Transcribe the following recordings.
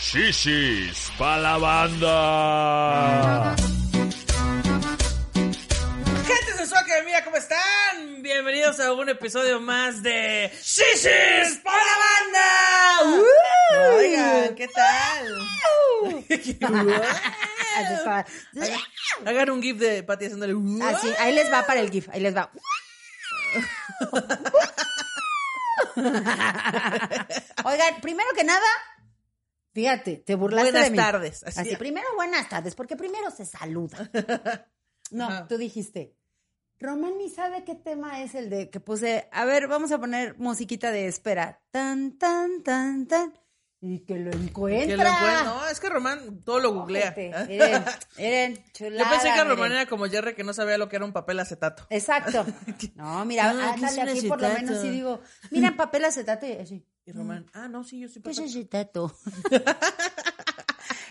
Shishis pa la banda. Gente de Soccer Mía, ¿cómo están? Bienvenidos a un episodio más de Shishis para la banda. ¡Uh! Oigan, ¿qué tal? Hagan- Hagan un gif de Pati haciéndole. ¡uh! Así, ahí les va para el GIF, ahí les va. Oigan, primero que nada, fíjate, te burlaste Buenas de mí. tardes, así. Así, primero buenas tardes, porque primero se saluda. No, Ajá. tú dijiste. Román ni sabe qué tema es el de que puse. A ver, vamos a poner musiquita de espera. Tan, tan, tan, tan. Y que lo encuentra. Que lo No, es que Román todo lo googlea. Miren, miren, Yo chulada. pensé que Román miren. era como Jerry que no sabía lo que era un papel acetato. Exacto. No, mira, Ah, ¿qué es ándale un aquí por lo menos sí digo, mira, papel acetato y así. Y Román, ah, no, sí, yo sí ¿Qué es papel. acetato?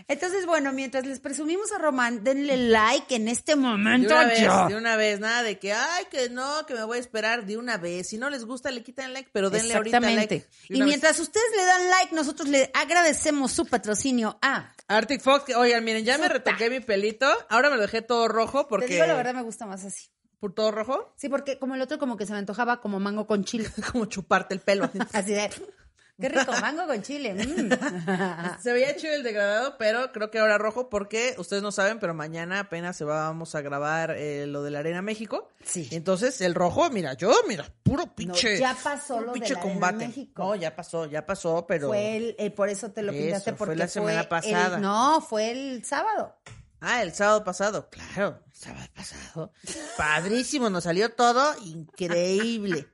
Entonces, bueno, mientras les presumimos a Román, denle like en este De momento una vez, de una vez, nada de que, ay, que no, que me voy a esperar de una vez. Si no les gusta, le quitan like, pero denle ahorita like. De Y vez. mientras ustedes le dan like, nosotros le agradecemos su patrocinio a... Arctic Fox, que, oigan, miren, ya me retoqué mi pelito. Ahora me lo dejé todo rojo porque. Te digo la verdad, me gusta más así. ¿Por todo rojo? Sí, porque como el otro como que se me antojaba como mango con chile. Como chuparte el pelo. Así de... Qué rico, mango con chile. mm. Se veía chido el degradado, pero creo que ahora rojo porque ustedes no saben, pero mañana apenas se va, vamos a grabar eh, lo de la Arena México. Sí. Entonces, el rojo, mira, yo, mira, puro pinche. ya pasó lo de la Arena combate. México. No, ya pasó, ya pasó, pero. Fue el, el- por eso te lo Eso, pintaste fue porque la semana pasada. no, fue el sábado. Ah, el sábado pasado, claro, el sábado pasado. Padrísimo, nos salió todo increíble.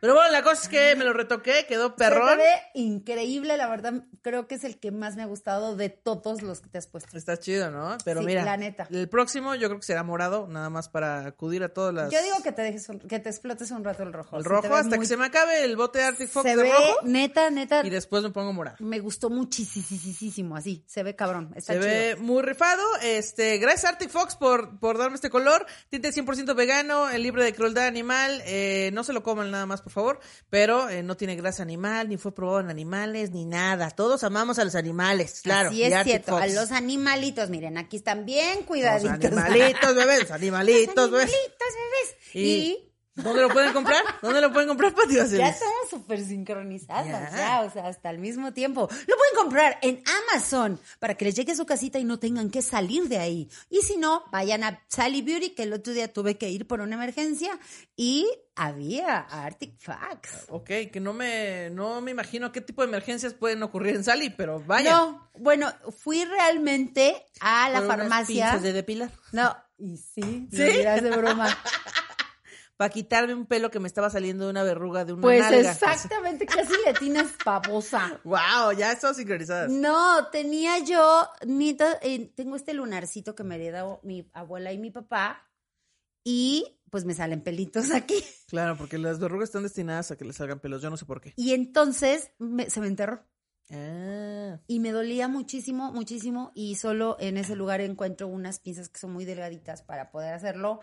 Pero bueno, la cosa es que me lo retoqué, quedó Se perrón. te ve increíble, la verdad, creo que es el que más me ha gustado de todos los que te has puesto. Está chido, ¿no? Pero Sí, mira, la neta. el próximo yo creo que será morado, nada más para acudir a todas las... Yo digo que te dejes un- que te explotes un rato el rojo. el Se rojo hasta muy- que se me acabe el bote de Arctic Fox se de ve rojo neta, neta, y después me pongo morado. me gustó muchísimo, así, se ve cabrón, está Se chido. ve muy rifado. Este, gracias Arctic Fox por, por darme este color. Tinte 100% vegano, libre de crueldad animal. Eh, no se lo coman nada más, por favor. Pero eh, no tiene grasa animal, ni fue probado en animales, ni nada. Todos amamos a los animales, claro. Así es cierto, a los animalitos, miren, aquí están bien Los cuidaditos. animalitos, bebés, los animalitos, Los bebés. animalitos, bebés. Y, y ¿Dónde lo pueden comprar? ¿Dónde lo pueden comprar, Pati Ya estamos súper sincronizadas, Ya. ya. o sea, hasta el mismo tiempo. Lo pueden comprar en Amazon para que les llegue a su casita y no tengan que salir de ahí. Y si no, vayan a Sally Beauty, que el otro día tuve que ir por una emergencia y había Arctic Fox. Ok, que no me, no me imagino qué tipo de emergencias pueden ocurrir en Sally, pero vaya. No, bueno, fui realmente a la Por unas farmacia. pinzas de depilar. No, y sí, ¿Sí? ¿Sí? dirás de broma. Para quitarme un pelo que me estaba saliendo de una verruga de una Pues nalga. exactamente, casi le atinas babosa. Wow, ya estamos sincronizadas. No, tenía yo, eh, tengo este lunarcito que me heredó mi abuela y mi papá y pues me salen pelitos aquí. Claro, porque las verrugas están destinadas a que les salgan pelos, yo no sé por qué. Y entonces me- se me enterró Ah, y me dolía muchísimo, muchísimo y solo en ese lugar encuentro unas pinzas que son muy delgaditas para poder hacerlo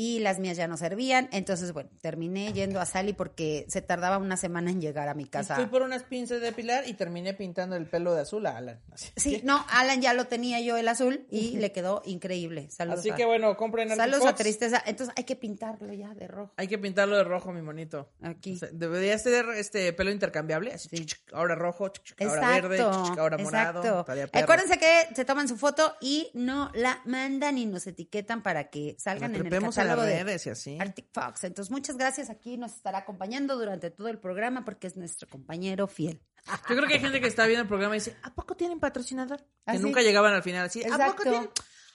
y las mías ya no servían. Entonces, bueno, terminé yendo a Sally porque se tardaba una semana en llegar a mi casa. Fui por unas pinzas de depilar y terminé pintando el pelo de azul a Alan. Así, Sí, no, Alan ya lo tenía yo el azul y le quedó increíble. Saludos. Así a- que bueno, compren Saludos a tristeza. Entonces hay que pintarlo ya de rojo. Hay que pintarlo de rojo, mi monito. Aquí. O sea, debería ser este pelo intercambiable, así, Sí. ahora rojo, chic, ahora Exacto. verde, ahora morado. exacto. Acuérdense que se toman su foto y no la mandan y nos etiquetan para que salgan en el las catálogo de redes y así. Arctic Fox. Entonces, muchas gracias. Aquí nos estará acompañando durante todo el programa porque es nuestro compañero fiel. Yo creo que hay gente que está viendo el programa y dice, ¿a poco tienen patrocinador? Ah, que sí. nunca llegaban al final así, ¿a poco tienen?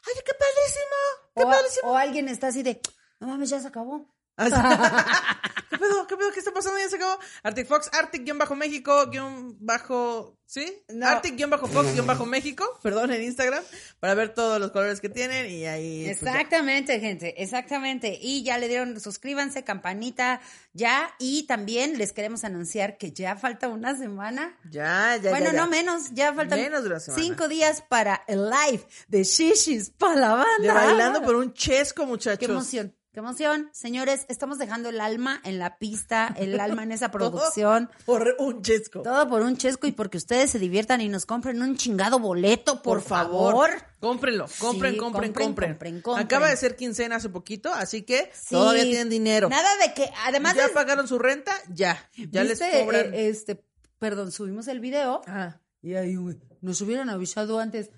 ¡Ay, qué padrísimo! ¡Qué O, padrísimo! o alguien está así de, no mames, ya se acabó. Así. ¡Qué pedo? ¿Qué pedo? ¿Qué está pasando? Ya se acabó. Arctic Fox, Arctic-México, guion bajo, ¿sí? No. Arctic-Fox, guion bajo México, perdón, en Instagram, para ver todos los colores que tienen y ahí. pues. Exactamente, gente, exactamente. Y ya le dieron, suscríbanse, campanita, ya. Y también les queremos anunciar que ya falta una semana. Ya, ya, bueno, ya, ya. no menos, ya faltan Menos de una semana. cinco días para el live de Shishis para la banda. De bailando por un chesco, muchachos. Qué emoción, qué emoción. Señores, estamos dejando el alma en la pista, el alma en esa producción. Por un chesco. Todo por un chesco y porque ustedes se diviertan y nos compren un chingado boleto, por, favor. Cómprenlo, compren, Sí, compren, compren, compren, compren, compren. Acaba de ser quincena hace poquito, así que Sí. todavía tienen dinero. Nada de que, además ya de- pagaron su renta, ya. Ya les cobran. Eh, este, perdón, subimos el video Ajá. y ahí, güey, nos hubieran avisado antes.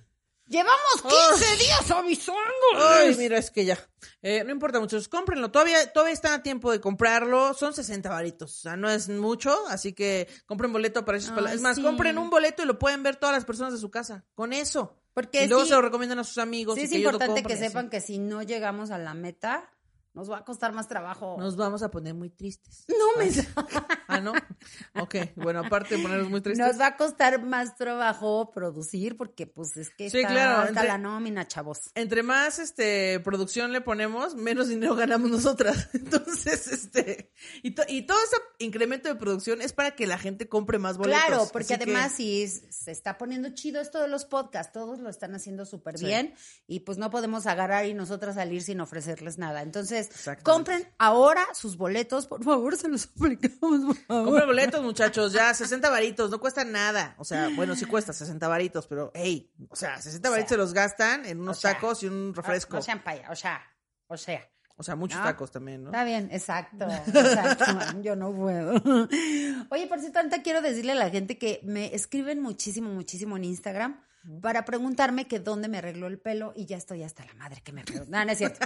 Llevamos 15 Ay. días avisando. Ay, mira, es que ya. Eh, no importa, muchachos, cómprenlo. Todavía, todavía están a tiempo de comprarlo. Son 60 varitos. O sea, no es mucho. Así que compren boleto para esos Ay, Es más, sí. compren un boleto y lo pueden ver todas las personas de su casa. Con eso. Porque y luego sí- se lo recomiendan a sus amigos. Sí, y es que importante que sepan que si no llegamos a la meta, nos va a costar más trabajo. Nos vamos a poner muy tristes. No me... Ah, ¿no? Ok, bueno, aparte de ponernos muy tristes. Nos va a costar más trabajo producir porque pues es que Sí, está claro, alta entre- la nómina, chavos. Entre más este producción le ponemos, menos dinero ganamos nosotras. Entonces, este, y, to- y todo ese incremento de producción es para que la gente compre más boletos. Claro, porque que- además si se está poniendo chido esto de los podcasts, todos lo están haciendo súper Sí. bien y pues no podemos agarrar y nosotras salir sin ofrecerles nada. Entonces, Compren ahora sus boletos, por favor, se los suplicamos, por favor. Compren boletos, muchachos, ya, 60 varitos, no cuesta nada. O sea, bueno, sí cuesta 60 varitos, pero, hey, o sea, 60 varitos se los gastan en unos o sea, tacos y un refresco. O, sea, o sea, o sea. O sea, muchos ¿no? tacos también, ¿no? Está bien, exacto, exacto. Yo no puedo. Oye, por cierto, ahorita quiero decirle a la gente que me escriben muchísimo, muchísimo en Instagram para preguntarme que dónde me arregló el pelo y ya estoy hasta la madre que me preguntan. No, no es cierto.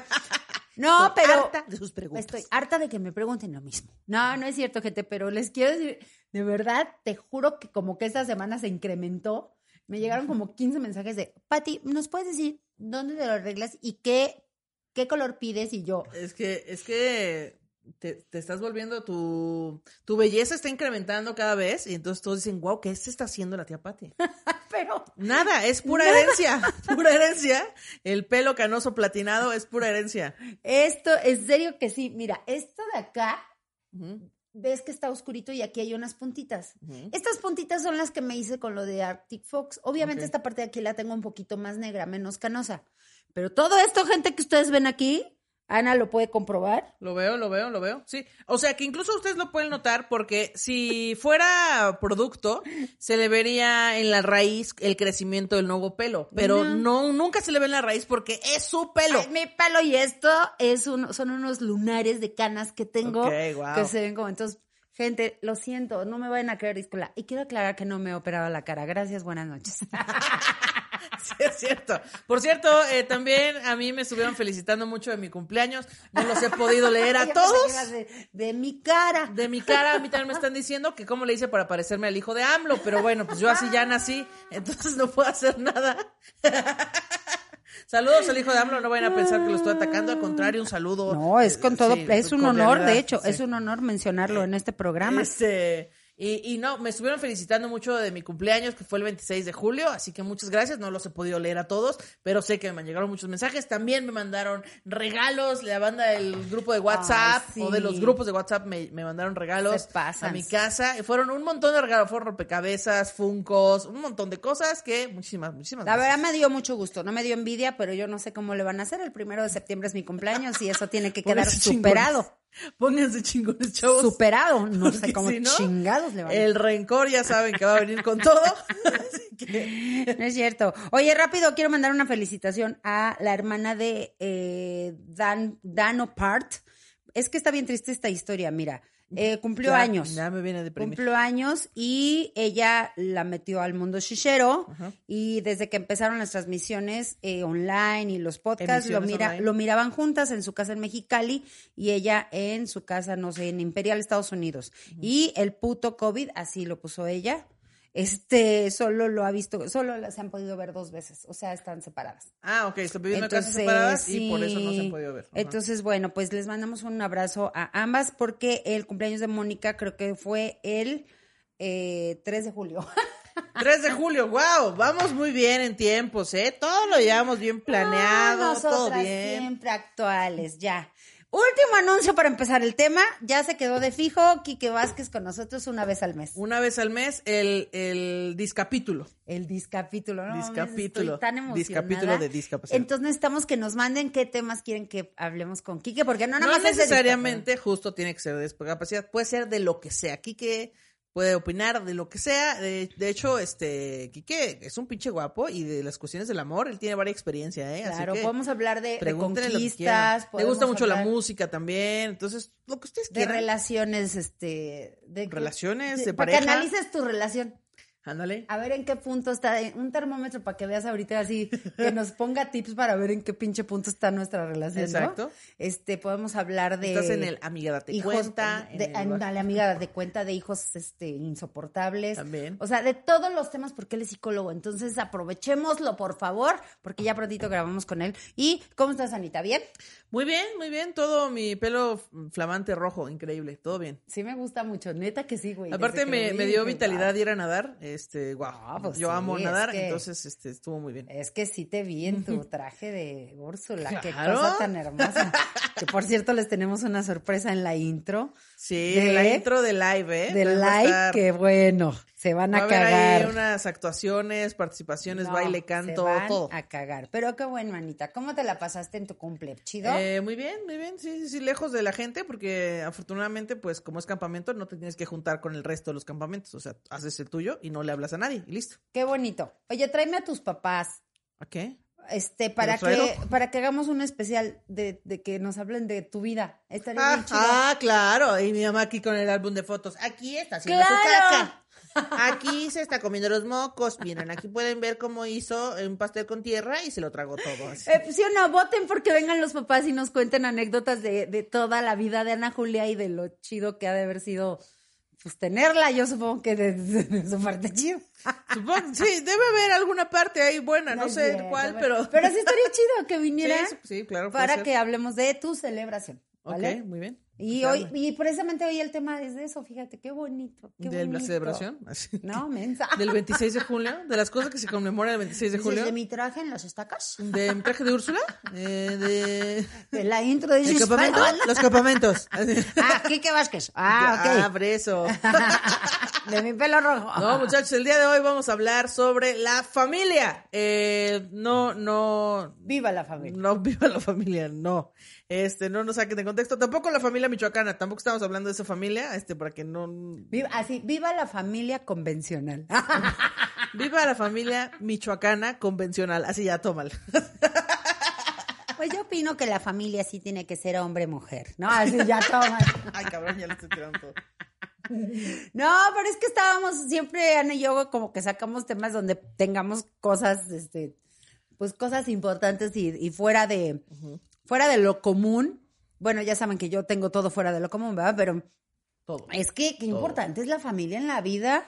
No, Estoy pero harta de sus preguntas. estoy harta de que me pregunten lo mismo. No, no es cierto, gente, pero les quiero decir, de verdad, te juro que como que esta semana se incrementó. Me llegaron como 15 mensajes de, Pati, ¿nos puedes decir dónde te lo arreglas y qué, qué color pides? Y yo, Es que, es que te, te estás volviendo tu, tu belleza está incrementando cada vez y entonces todos dicen, wow, ¿qué se está haciendo la tía Pati? pero Nada, es pura herencia, pura herencia. El pelo canoso platinado es pura herencia. Esto, en serio que sí. Mira, esto de acá, ves que está oscurito y aquí hay unas puntitas. Estas puntitas son las que me hice con lo de Arctic Fox. Obviamente esta parte de aquí la tengo un poquito más negra, menos canosa. Pero todo esto, gente que ustedes ven aquí, Ana lo puede comprobar. Lo veo, lo veo, lo veo. Sí. O sea que incluso ustedes lo pueden notar porque si fuera producto, se le vería en la raíz el crecimiento del nuevo pelo. Pero No. no, nunca se le ve en la raíz porque es su pelo. Ay, mi pelo y esto es un, son unos lunares de canas que tengo Ok, guau. que se ven como entonces. Gente, lo siento, no me vayan a creer, disculpa. Y quiero aclarar que no me he operado la cara. Gracias, buenas noches. Sí, es cierto. Por cierto, eh, también a mí me estuvieron felicitando mucho de mi cumpleaños. No los he podido leer a todos. De, de mi cara. De mi cara, a mí también me están diciendo que cómo le hice para parecerme al hijo de AMLO, pero bueno, pues yo así ya nací, entonces no puedo hacer nada. Saludos al hijo de AMLO, no vayan a pensar que lo estoy atacando, al contrario, un saludo. No, es con todo, Sí, es un honor, de hecho, sí. es un honor mencionarlo en este programa. Este, y, y no, me estuvieron felicitando mucho de mi cumpleaños, que fue el 26 de julio, así que muchas gracias, no los he podido leer a todos, pero sé que me llegaron muchos mensajes, también me mandaron regalos, la banda del grupo de WhatsApp, Ay, sí. o de los grupos de WhatsApp me, me mandaron regalos a mi casa, y fueron un montón de regalos, fueron rompecabezas, funcos, un montón de cosas que muchísimas, muchísimas La gracias. verdad me dio mucho gusto, no me dio envidia, pero yo no sé cómo le van a hacer. El primero de septiembre es mi cumpleaños y eso tiene que quedar superado. Pónganse chingones, chavos. Superado, no sé cómo si no, chingados le van a El rencor ya saben que va a venir con todo. Así que No es cierto. Oye, rápido, quiero mandar una felicitación a la hermana de eh, Dan, Dano Part. Es que está bien triste esta historia, mira. Eh, cumplió ya- años. Ya me viene a deprimir. Cumplió años y ella la metió al mundo shishero y desde que empezaron las transmisiones eh, online y los podcasts lo, mira, lo miraban juntas en su casa en Mexicali y ella en su casa, no sé, en Imperial, Estados Unidos. Y el puto COVID, así lo puso ella. Este solo lo ha visto, solo las han podido ver dos veces, o sea, están separadas. Ah, ok, están viviendo en casas separadas y por eso no se han podido ver. Ajá. Entonces, bueno, pues les mandamos un abrazo a ambas porque el cumpleaños de Mónica creo que fue el eh, 3 de julio. 3 de julio, wow, vamos muy bien en tiempos, ¿eh? Todo lo llevamos bien planeado, Ah, todo bien. siempre actuales, ya. Último anuncio para empezar el tema. Ya se quedó de fijo Quique Vázquez con nosotros una vez al mes. Una vez al mes, el, el discapítulo. El discapítulo, ¿no? Discapítulo. Estoy tan emocionada. Discapítulo de discapacidad. Entonces necesitamos que nos manden qué temas quieren que hablemos con Quique, porque no No, nada más es de necesariamente justo tiene que ser de discapacidad, puede ser de lo que sea. Quique puede opinar de lo que sea. De, de hecho, este, Quique es un pinche guapo y de las cuestiones del amor, él tiene varias experiencias, ¿eh? Así Claro, que podemos hablar de, de conquistas. Le gusta mucho la música también, entonces, lo que ustedes De quieran. relaciones, este... De Relaciones, de para pareja. que analices tu relación. Ándale. A ver en qué punto está, un termómetro para que veas ahorita así, que nos ponga tips para ver en qué pinche punto está nuestra relación, ¿no? Exacto. Este, podemos hablar de... Estás en el amiga date hijos, cuenta. en de, ándale, amiga, de cuenta de hijos este, insoportables. También. O sea, de todos los temas, porque él es psicólogo. Entonces, aprovechémoslo, por favor, porque ya prontito grabamos con él. ¿Y cómo estás, Anita? ¿Bien? Muy bien, muy bien. Todo mi pelo flamante rojo, increíble. Todo bien. Sí, me gusta mucho. Neta que sí, güey. Aparte me, me dio vitalidad ir a nadar. Este. Ah, pues Yo sí, amo es nadar, que- entonces este estuvo muy bien. Es que sí te vi en tu traje de Úrsula. Qué cosa tan hermosa. que por cierto, les tenemos una sorpresa en la intro Sí, de- la intro de live, ¿eh? de live. Que bueno, se van va a a haber ahí cagar. unas actuaciones, participaciones, No, baile, se canto, van todo. a cagar. Pero qué bueno, Anita. ¿Cómo te la pasaste en tu cumple? ¿Chido? Eh, muy bien, muy bien, sí, sí, sí, lejos de la gente, porque afortunadamente, pues como es campamento, no te tienes que juntar con el resto de los campamentos, o sea, haces el tuyo y no le hablas a nadie, y listo. Qué bonito. Oye, tráeme a tus papás. ¿A qué? Este, para que, para que hagamos un especial de, de que nos hablen de tu vida. Estaría Ah, bien chido. ah, claro, y mi mamá aquí con el álbum de fotos. Aquí está haciendo su caca. Aquí se está comiendo los mocos. Miren, aquí pueden ver cómo hizo un pastel con tierra y se lo tragó todo. así. Eh, sí o no, voten porque vengan los papás y nos cuenten anécdotas de, de toda la vida de Ana Julia y de lo chido que ha de haber sido pues tenerla. Yo supongo que de, de su parte chido. Supongo, sí, debe haber alguna parte ahí buena, no, sé cuál, pero... Pero sí estaría chido que viniera Sí, sí, claro. puede para ser. que hablemos de tu celebración. ¿vale? Ok, muy bien. Y Claro. hoy, y precisamente hoy el tema es de eso, fíjate, qué bonito. Qué ¿De la celebración? No, mensa. Del 26 de julio, de las cosas que se conmemoran el 26 de julio. de mi traje en las estacas. ¿De mi traje de Úrsula? Eh, de... De la intro de ¿El Jesús campamento? Los campamentos. Ah, Kike Vázquez. Ah, Ah, ok. por eso. De mi pelo rojo. No, muchachos, el día de hoy vamos a hablar sobre la familia. Eh, no, no, Viva la familia. no viva la familia, no. Este, no nos saquen de contexto. Tampoco la familia michoacana, tampoco estamos hablando de esa familia, este, para que no. Viva, así, viva la familia convencional. Viva la familia michoacana convencional. Así ya, tómala. Pues yo opino que la familia sí tiene que ser hombre-mujer. No, así ya toma. Ay, cabrón, ya le estoy tirando todo. No, pero es que estábamos siempre, Ana y yo, como que sacamos temas donde tengamos cosas, este, pues cosas importantes y, y fuera de, fuera de lo común. Bueno, ya saben que yo tengo todo fuera de lo común, ¿verdad? Pero Todo. es que qué importante es la familia en la vida.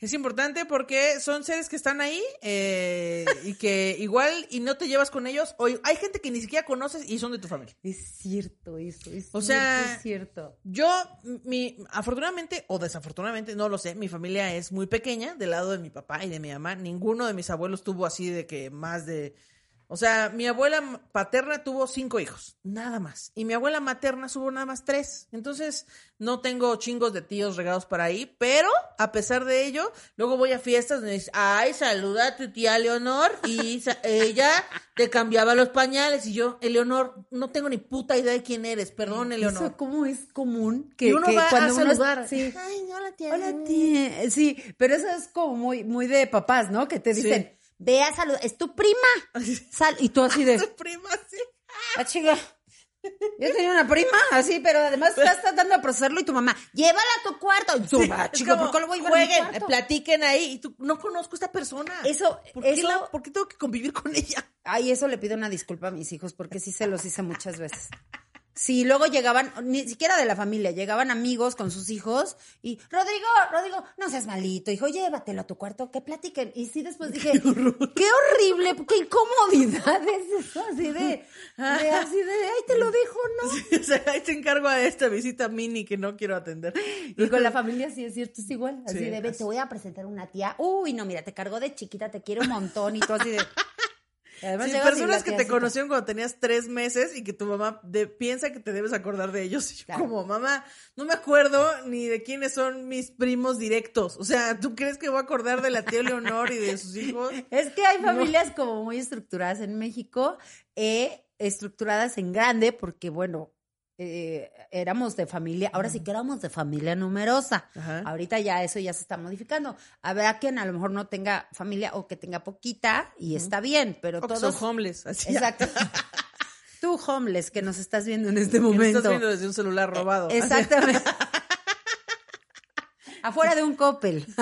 Es importante porque son seres que están ahí eh, y que igual y no te llevas con ellos. O hay gente que ni siquiera conoces y son de tu familia. Es cierto eso, es O cierto, sea, es cierto. Yo, mi, afortunadamente o desafortunadamente, no lo sé, mi familia es muy pequeña, del lado de mi papá y de mi mamá. Ninguno de mis abuelos tuvo así de que más de... O sea, mi abuela paterna tuvo cinco hijos, nada más. Y mi abuela materna tuvo nada más tres. Entonces, no tengo chingos de tíos regados para ahí, pero a pesar de ello, luego voy a fiestas donde dice, ay, saluda a tu tía Leonor y ella te cambiaba los pañales. Y yo, Eleonor, no tengo ni puta idea de quién eres, perdón, Eleonor. Eso como es común que, Y uno que va a cuando uno saludar. sí. Ay, hola, tía. Hola, tía. Sí, pero eso es como muy, muy de papás, ¿no? Que te Sí. Ve a saludar, es tu prima. Sal, y tú así de, Tu prima, sí. ah, chica. Yo tenía una prima así, pero además estás tratando de procesarlo y tu mamá, llévala a tu cuarto. Y tú, ah, Es como, ¿por qué lo voy a llevar a mi Jueguen, cuarto? platiquen ahí. Y tú, no conozco a esta persona. Eso, ¿Por qué, eso, la- ¿Por qué tengo que convivir con ella? ay, eso le pido una disculpa a mis hijos porque sí se los hice muchas veces. Sí, luego llegaban, ni siquiera de la familia, llegaban amigos con sus hijos y, Rodrigo, Rodrigo, no seas malito, hijo, llévatelo a tu cuarto, que platiquen. Y sí, después dije, qué, horrible, qué incomodidad es eso, así de, de, así de, ay, te lo dejo, ¿no? o sea, ahí te encargo a esta visita mini que no quiero atender. Y con la familia sí es cierto, es igual, así Sí, de, ve, te voy a presentar una tía, uy, no, mira, te cargo de chiquita, te quiero un montón y tú así de... Además Sí, personas que te conocieron cuando tenías tres meses y que tu mamá de- piensa que te debes acordar de ellos. Y yo Claro. como, mamá, no me acuerdo ni de quiénes son mis primos directos. O sea, ¿tú crees que voy a acordar de la tía Leonor y de sus hijos? Es que hay familias como muy estructuradas en México, eh, estructuradas en grande, porque bueno, eh, éramos de familia, ahora sí que éramos de familia numerosa. Ajá. Ahorita ya eso ya se está modificando. Habrá quien a lo mejor no tenga familia o que tenga poquita y está bien, pero O que todos... son homeless. Así, Exacto. Tú, homeless, que nos estás viendo en este que momento. estás viendo desde un celular robado. Exactamente. Afuera de un Coppel.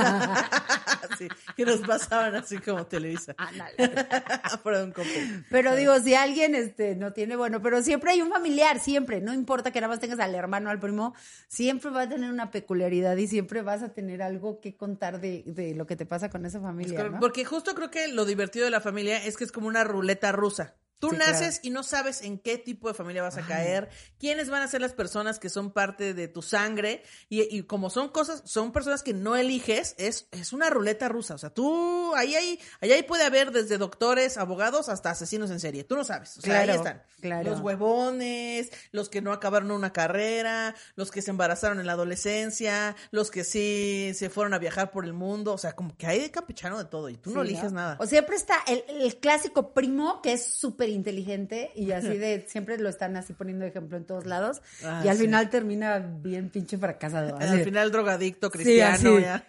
Así, que nos pasaban así como Televisa. Ándale. Afuera de un copel. Pero digo, si alguien este no tiene, bueno, pero siempre hay un familiar, siempre, no importa que nada más tengas al hermano, al primo, siempre va a tener una peculiaridad y siempre vas a tener algo que contar de, de lo que te pasa con esa familia, ¿no? Porque justo creo que lo divertido de la familia es que es como una ruleta rusa. Tú Sí, naces y no sabes en qué tipo de familia vas a caer, quiénes van a ser las personas que son parte de tu sangre, y, y como son cosas, son personas que no eliges, es, es una ruleta rusa. O sea, tú, ahí, ahí, ahí, puede haber desde doctores, abogados, hasta asesinos en serie. Tú no sabes. O sea, ahí están. claro. Los huevones, los que no acabaron una carrera, los que se embarazaron en la adolescencia, los que sí se fueron a viajar por el mundo. O sea, como que hay de campechano de todo y tú no eliges nada. O siempre está el, el clásico primo que es súper inteligente y así de, siempre lo están así poniendo de ejemplo en todos lados Ah, y al sí. final termina bien pinche fracasado. así Al final drogadicto cristiano.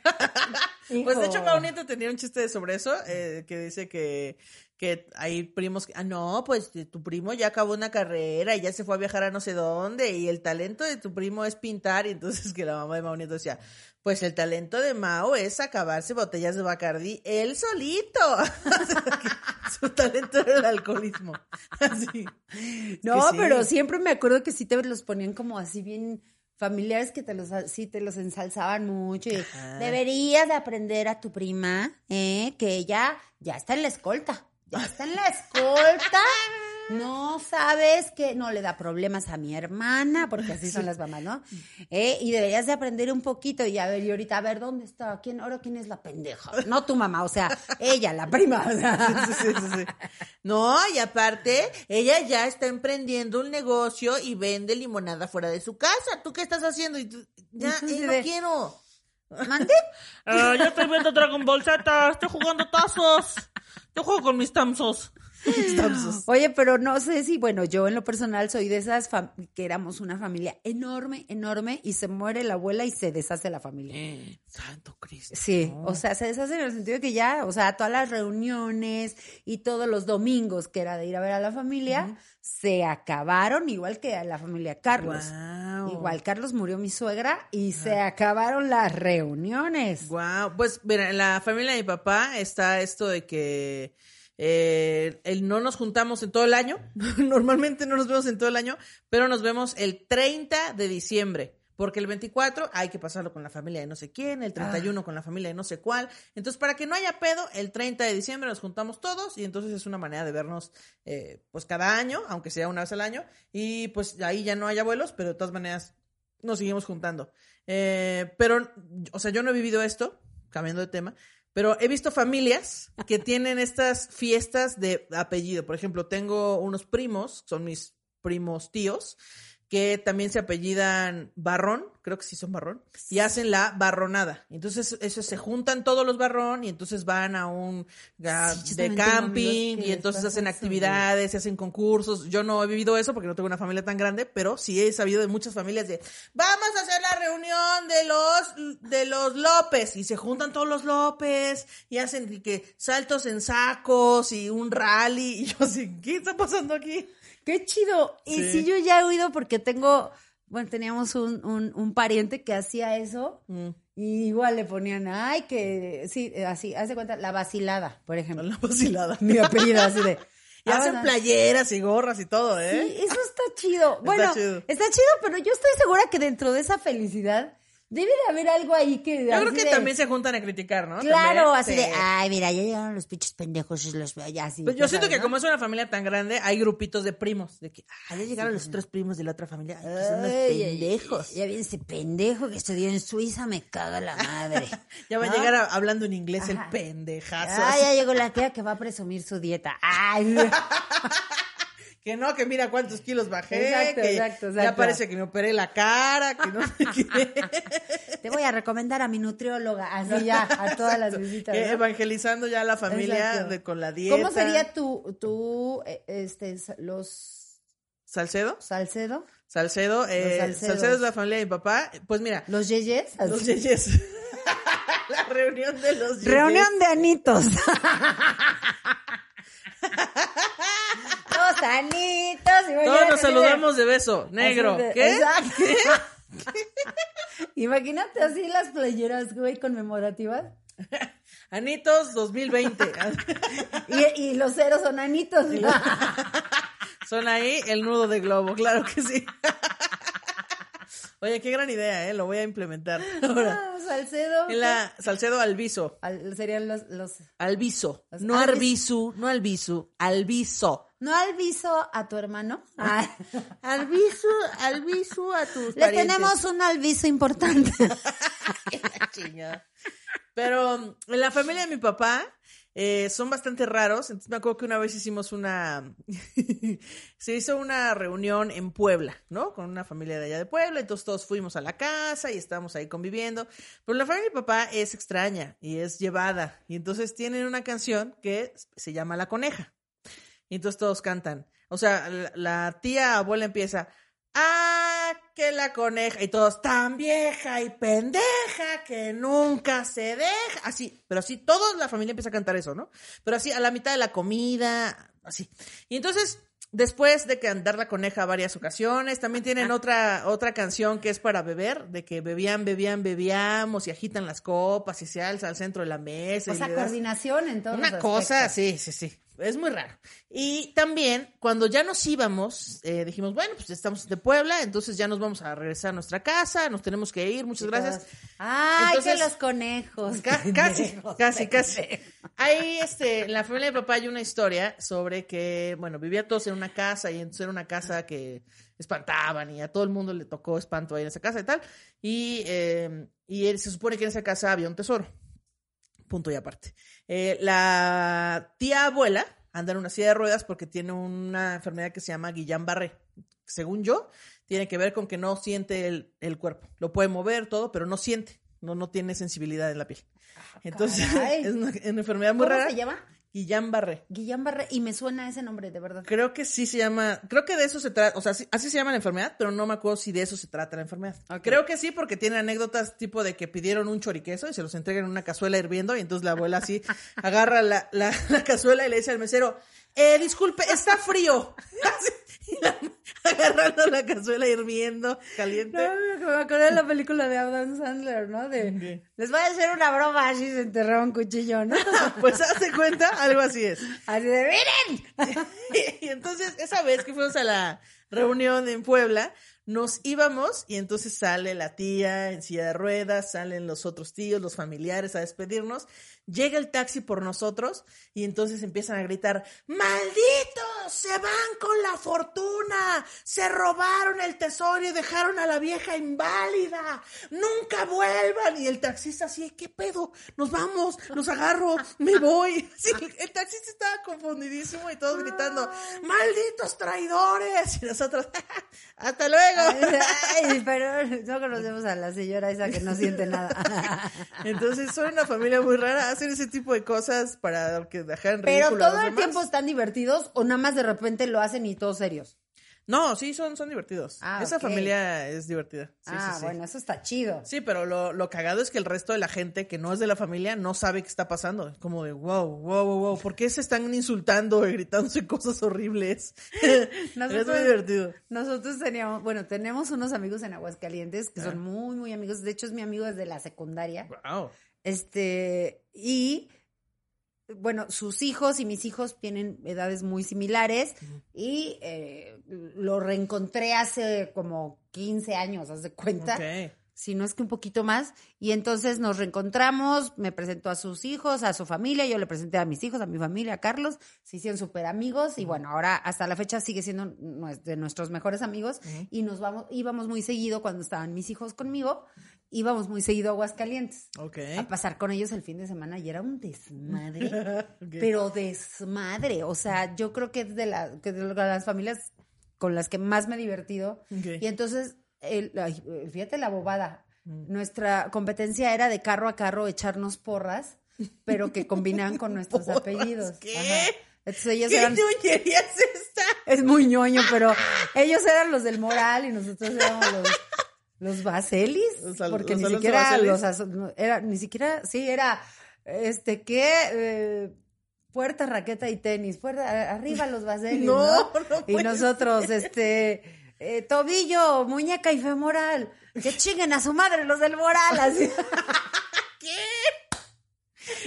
Pues de hecho, Mau Nieto tenía un chiste sobre eso, eh, que dice que, que hay primos que, ah, no, pues tu primo ya acabó una carrera y ya se fue a viajar a no sé dónde, y el talento de tu primo es pintar, y entonces que la mamá de Mau Nieto decía, pues el talento de Mao es acabarse botellas de Bacardí él solito. Su talento era el alcoholismo. Así. No, sí. pero siempre me acuerdo que sí te los ponían como así bien familiares que te los sí te los ensalzaban mucho y deberías de aprender a tu prima eh, que ella ya está en la escolta ya está en la escolta no sabes que no le da problemas a mi hermana porque así son las mamás no Eh, y deberías de aprender un poquito y a ver y ahorita a ver dónde está quién ahora quién es la pendeja no tu mamá o sea ella la prima o sea. Sí, sí, sí, sí. No, y aparte, ella ya está emprendiendo un negocio y vende limonada fuera de su casa. ¿Tú qué estás haciendo? Y tú, ya, eh, no quiero. ¿Mande? Ah, yo estoy viendo Dragon Ball Z, estoy jugando tazos. Yo juego con mis tamsos. Oye, pero no sé si, bueno, yo en lo personal soy de esas que éramos una familia enorme, enorme, y se muere la abuela y se deshace la familia. Eh, Santo Cristo. Sí, o sea, se deshace en el sentido de que ya, o sea, todas las reuniones y todos los domingos que era de ir a ver a la familia, se acabaron, igual que a la familia Carlos. Igual Carlos murió mi suegra y se acabaron las reuniones. Wow, pues mira, en la familia de mi papá está esto de que eh, el, no nos juntamos en todo el año, normalmente no nos vemos en todo el año, pero nos vemos el 30 de diciembre. Porque el 24 hay que pasarlo con la familia de no sé quién, el 31 con la familia de no sé cuál. Entonces, para que no haya pedo, el 30 de diciembre nos juntamos todos y entonces es una manera de vernos eh, pues cada año, aunque sea una vez al año. Y pues ahí ya no hay abuelos, pero de todas maneras nos seguimos juntando. Eh, pero, o sea, yo no he vivido esto, cambiando de tema, pero he visto familias que tienen estas fiestas de apellido. Por ejemplo, tengo unos primos, son mis primos tíos, que también se apellidan Barrón, creo que sí son Barrón, y hacen la barronada. Entonces, eso se juntan todos los Barrón y entonces van a un a- Sí, yo de camping y entonces hacen actividades, se hacen concursos. Yo no he vivido eso porque no tengo una familia tan grande, pero sí he sabido de muchas familias de vamos a hacer la reunión de los de los López y se juntan todos los López y hacen que saltos en sacos y un rally y yo así, ¿qué está pasando aquí? Qué chido. Y Sí. yo ya he oído porque tengo, bueno, teníamos un, un, un pariente que hacía eso. Mm. Y igual le ponían, ay, que, sí, así, hace cuenta, la vacilada, por ejemplo. La vacilada. Mi apellido, así de. Y Ah, hacen bueno. playeras y gorras y todo, ¿eh? Sí, eso está chido. Bueno, chido. está chido, pero yo estoy segura que dentro de esa felicidad debe de haber algo ahí que... Yo creo que de- también se juntan a criticar, ¿no? Claro, También, así sí. de, ay, mira, ya llegaron los pinches pendejos, los ya así. Pues yo siento que ¿no? como es una familia tan grande, hay grupitos de primos. De que, ah, ya llegaron los otros primos de la otra familia. Ay, que son Ay, ay, pendejos. Ya viene ese pendejo que estudió en Suiza, me caga la madre. Ya va a llegar a- hablando en inglés Ajá. el pendejazo. Ah, ya llegó la tía que va a presumir su dieta. Ay, Que no, que mira cuántos kilos bajé. Exacto, que exacto, Ya parece que me operé la cara, que no sé qué. te voy a recomendar a mi nutrióloga, así ya, a todas las visitas. Evangelizando ya a la familia de, con la dieta. ¿Cómo sería tu, tu, eh, este, los ¿Salcedo? Salcedo? Salcedo, eh. Salcedo es la familia de mi papá. Pues mira, ¿Los yeyes? los yeyes. la reunión de los yeyes. Reunión de anitos. Los anitos. Todos nos saludamos de beso. Negro. de- ¿Qué? Exacto. Imagínate así las playeras, güey, conmemorativas. Anitos 2020. Y, y los ceros son anitos. Son ahí el nudo de globo, claro que sí. Oye, qué gran idea, ¿eh? Lo voy a implementar ahora. Ah, Salcedo. En la Salcedo Alviso. Al- serían los, los... Alviso. Los No Alvis- Arbizu, no Albizu. Alviso. ¿No alviso a tu hermano? Ah. Alviso, Alviso a tus Les tenemos un alviso importante. Pero en la familia de mi papá eh, son bastante raros. Entonces me acuerdo que una vez hicimos una. se hizo una reunión en Puebla, ¿no? Con una familia de allá de Puebla. Entonces todos fuimos a la casa y estábamos ahí conviviendo. Pero la familia de mi papá es extraña y es llevada. Y entonces tienen una canción que se llama La Coneja. Y entonces todos cantan. O sea, la, la tía abuela empieza. Ah, que la coneja. Y todos, tan vieja y pendeja que nunca se deja. Así, pero así, toda la familia empieza a cantar eso, ¿no? Pero así, a la mitad de la comida, así. Y entonces, después de cantar la coneja varias ocasiones, también tienen otra, otra canción que es para beber, de que bebían, bebían, bebíamos y agitan las copas y se alza al centro de la mesa. O y sea, das- coordinación en todos una cosa, aspectos. sí, sí, sí. Es muy raro. Y también, cuando ya nos íbamos, eh, dijimos, bueno, pues estamos de Puebla, entonces ya nos vamos a regresar a nuestra casa, nos tenemos que ir, muchas gracias. Ay, Entonces- que los conejos. Ca- casi, pendejos, casi, casi. Ahí, este, en la familia de papá hay una historia sobre que, bueno, vivía todos en una casa y entonces era una casa que espantaban y a todo el mundo le tocó espanto ahí en esa casa y tal. Y, eh, y él- se supone que en esa casa había un tesoro. Punto y aparte. Eh, la tía abuela anda en una silla de ruedas porque tiene una enfermedad que se llama Guillain-Barré. Según yo, tiene que ver con que no siente el, el cuerpo. Lo puede mover todo, pero no siente. No, no tiene sensibilidad en la piel. Entonces, Ah, caray. es una, una enfermedad muy ¿Cómo rara. se llama? Guillain-Barré. Guillán Barre. Y me suena ese nombre, de verdad. Creo que sí se llama, creo que de eso se trata, o sea, sí- así se llama la enfermedad, pero no me acuerdo si de eso se trata la enfermedad. Creo que sí, porque tiene anécdotas tipo de que pidieron un choriqueso y se los entregan en una cazuela hirviendo y entonces la abuela así agarra la, la, la cazuela y le dice al mesero, eh, disculpe, está frío. Y la- agarrando la cazuela hirviendo, caliente. No, me acordé de la película de Adam Sandler, ¿no? De, les voy a hacer una broma, así se enterraba un cuchillo, ¿no? Pues hazte cuenta, algo así es. Así de, miren. y entonces, esa vez que fuimos a la reunión en Puebla, nos íbamos y entonces sale la tía en silla de ruedas, salen los otros tíos, los familiares a despedirnos. Llega el taxi por nosotros y entonces empiezan a gritar, ¡Malditos! ¡Se van con la fortuna! ¡Se robaron el tesoro y dejaron a la vieja inválida! ¡Nunca vuelvan! Y el taxista así, ¿qué pedo? Nos vamos, los agarro, me voy. Sí, el taxista estaba confundidísimo y todos gritando, ¡Malditos traidores! Y nosotros, ¡Hasta luego! Ay, pero no conocemos a la señora esa que no siente nada. Entonces son una familia muy rara, hacen ese tipo de cosas para que dejen Pero a todo los el demás. tiempo están divertidos o nada más de repente lo hacen y todos serios. No, sí, son, son divertidos. Ah, Esa familia es divertida. Sí, ah, sí, sí. bueno, eso está chido. Sí, pero lo, lo cagado es que el resto de la gente que no es de la familia no sabe qué está pasando. Es como de, wow, wow, wow, wow, ¿por qué se están insultando y gritándose cosas horribles? es muy divertido. Nosotros teníamos, bueno, tenemos unos amigos en Aguascalientes que son muy, muy amigos. De hecho, es mi amigo desde la secundaria. Wow. Este, y bueno, sus hijos y mis hijos tienen edades muy similares y eh, lo reencontré hace como 15 años, haz de cuenta. Ok. Si no es que un poquito más. Y entonces nos reencontramos, me presentó a sus hijos, a su familia, yo le presenté a mis hijos, a mi familia, a Carlos, se hicieron súper amigos y bueno, ahora hasta la fecha sigue siendo de nuestros mejores amigos y nos vamos, íbamos muy seguido cuando estaban mis hijos conmigo, íbamos muy seguido a Aguascalientes Ok. a pasar con ellos el fin de semana y era un desmadre, pero desmadre, o sea, yo creo que es de, la, que de las familias con las que más me he divertido y entonces, el, fíjate la bobada, Mm. nuestra competencia era de carro a carro echarnos porras, pero que combinaban con nuestros apellidos. ¿Qué? Ajá. Entonces ellos ¿Qué eran, es esta? es muy ñoño, pero ellos eran los del moral y nosotros éramos los, los al- porque los ni siquiera los era ni siquiera sí era este qué eh, puerta raqueta y tenis, puerta arriba los Baselis, No, ¿no? no y nosotros este eh, tobillo, muñeca y femoral, que chinguen a su madre los del moral así. ¿Qué?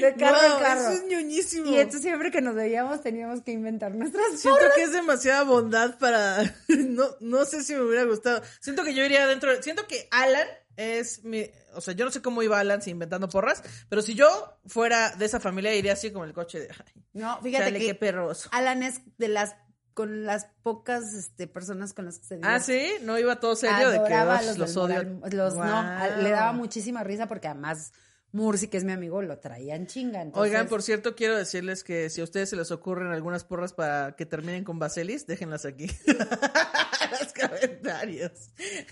De carro Wow, en carro. Eso es ñoñísimo. Y entonces siempre que nos veíamos teníamos que inventar nuestras Siento que es demasiada bondad para. No, no sé si me hubiera gustado. Siento que yo iría dentro. de- Siento que Alan es mi. O sea, yo no sé cómo iba Alan si inventando porras, pero si yo fuera de esa familia, iría así como el coche de. Ay, No, fíjate chale, que qué perroso. Alan es de las con las pocas este, personas con las que se Ah, divierte. sí, no iba todo serio de que Adoraba a "Ush, los, los odio. moral- los- no, Wow. le daba muchísima risa porque además Mursi, que es mi amigo, lo traía en chinga. entonces- Oigan, por cierto, quiero decirles que si a ustedes se les ocurren algunas porras para que terminen con Baselis, déjenlas aquí. en los comentarios.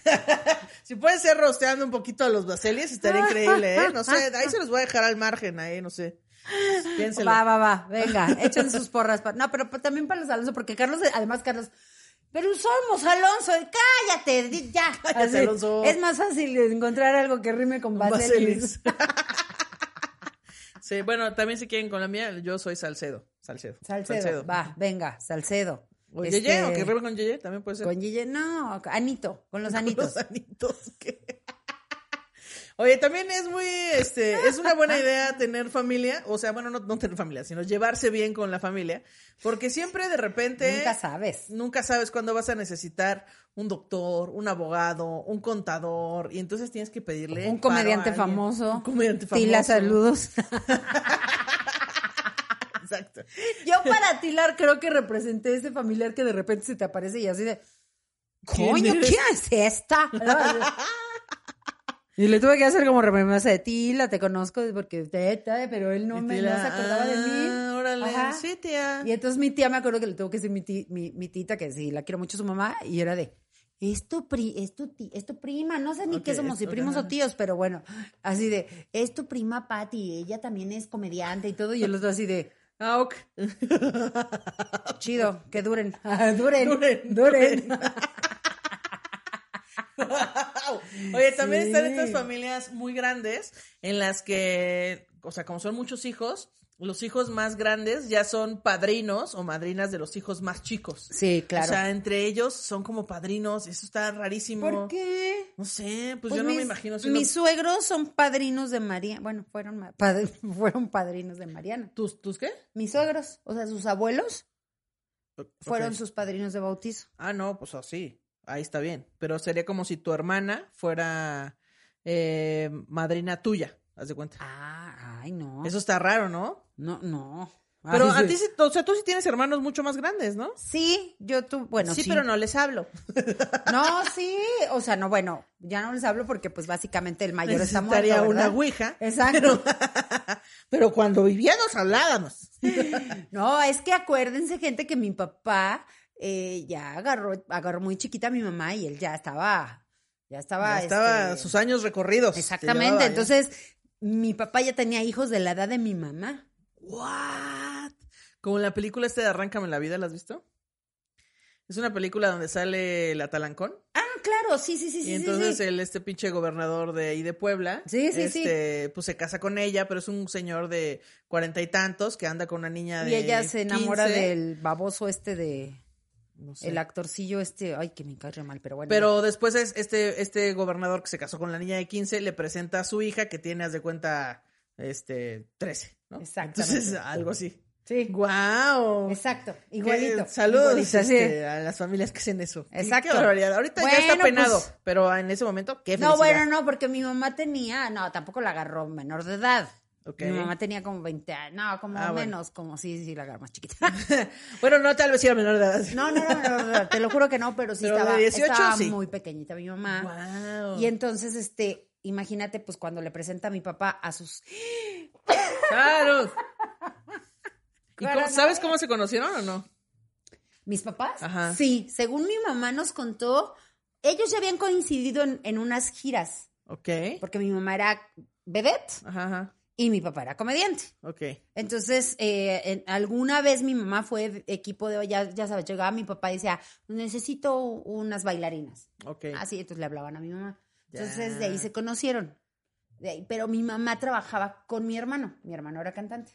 si pueden ser rosteando un poquito a los Baselis, estaría increíble, ¿eh? No sé, ahí se los voy a dejar al margen, ahí, no sé. Piénselo. Va, va, va, venga, echen sus porras. pa- No, pero también para los Alonso, porque Carlos, además Carlos, pero somos Alonso, cállate, ya. Cállate, Alonso. Es más fácil encontrar algo que rime con Baselis. Sí, bueno, también si quieren con la mía, yo soy Salcedo. Salcedo. Salcedo, va, venga, Salcedo. O Este, Yeye, o que rime con Yeye, también puede ser. Con Yeye, no, Anito, con los Anitos. Los anitos. ¿qué? Oye, también es muy, este, es una buena idea tener familia, o sea, bueno, no, no tener familia, sino llevarse bien con la familia, porque siempre de repente... Nunca sabes. Nunca sabes cuándo vas a necesitar un doctor, un abogado, un contador, y entonces tienes que pedirle... Un comediante famoso. Un comediante famoso. Tila, saludos. Exacto. Yo para Tilar creo que representé ese familiar que de repente se te aparece y así de, ¿Quién coño? ¿quién es esta? Y le tuve que hacer como remembranza de Tila, te conozco porque te, te- pero él no, Y me, Tila, no se acordaba de mí. "Ah, órale, Ajá. sí, tía. Y entonces mi tía me acuerdo que le tuvo que decir mi, ti- mi, mi tita, que sí, la quiero mucho su mamá, y era de, es tu, pri, es tu, ti- es tu prima, no sé ni qué somos, si primos o tíos, pero bueno, así de, es tu prima Patty, ella también es comediante y todo, y el otro así de, Ah, ok. chido, que duren, duren, Duren, duren. Oye, también Sí. están estas familias muy grandes en las que, o sea, como son muchos hijos, los hijos más grandes ya son padrinos o madrinas de los hijos más chicos. Sí, claro. O sea, entre ellos son como padrinos, eso está rarísimo. ¿Por qué? No sé, pues, Pues yo no me imagino siendo... Mis suegros son padrinos de Mariana. Bueno, fueron, pad- fueron padrinos de Mariana. ¿Tus, ¿Tus qué? Mis suegros, o sea, sus abuelos, fueron sus padrinos de bautizo. Ah, no, pues así, ahí está bien. Pero sería como si tu hermana fuera eh, madrina tuya, haz de cuenta. Ah, ay, no. Eso está raro, ¿no? No, no. Pero Ay, a ti, sí- o sea, tú sí tienes hermanos mucho más grandes, ¿no? Sí, yo tú, bueno, sí. sí, pero no les hablo. No, sí, o sea, no, bueno, ya no les hablo porque pues básicamente el mayor está muerto, Necesitaría una ¿verdad? ouija. Exacto. Pero cuando vivíamos hablábamos. No, es que acuérdense, gente, que mi papá eh, ya agarró, agarró muy chiquita a mi mamá y él ya estaba, ya estaba, Ya estaba este, sus años recorridos. Exactamente. Ya. Entonces, mi papá ya tenía hijos de la edad de mi mamá. ¿What? Como en la película esta de Arráncame la vida, ¿la has visto? Es una película donde sale la Talancón. Ah, claro, sí, sí, sí, y sí. entonces sí, sí. el este pinche gobernador de ahí de Puebla, Sí, sí, sí. este, pues se casa con ella, pero es un señor de cuarenta y tantos que anda con una niña de Y ella se enamora 15. del baboso este de. No sé. El actorcillo este. Ay, que me re mal, pero bueno. Pero después es este, este gobernador que se casó con la niña de 15, le presenta a su hija que tiene, haz de cuenta, este, 13. ¿no? Exactamente. Entonces, algo así. Sí. ¡Guau! Exacto, igualito. Saludos igualito, sí. este, a las familias que hacen eso. Exacto. Qué barbaridad. Ahorita ya está Bueno, penado, pues- pero en ese momento, qué No, felicidad. bueno, no, porque mi mamá tenía, no, tampoco la agarró menor de edad. Mi mamá tenía como 20 años, no, como Ah, bueno. menos, como sí, sí, la agarró más chiquita. Bueno, no, tal vez era menor de edad. No, no, no, no, no, te lo juro que no, pero sí Pero estaba, 18, estaba sí. muy pequeñita mi mamá. Wow. Y entonces, este, imagínate, pues cuando le presenta a mi papá a sus... ¡Claro! ¿Y cómo- sabes cómo se conocieron o no? ¿Mis papás? Ajá. Sí, según mi mamá nos contó, ellos ya habían coincidido en, en unas giras, Ok. porque mi mamá era vedette Ajá, ajá. Y mi papá era comediante. Ok. Entonces, eh, en- alguna vez mi mamá fue equipo de, ya, ya sabes, llegaba mi papá y decía, necesito unas bailarinas. Ok. Así, entonces le hablaban a mi mamá. Entonces, Ya. de ahí se conocieron. De ahí- pero mi mamá trabajaba con mi hermano. Mi hermano era cantante.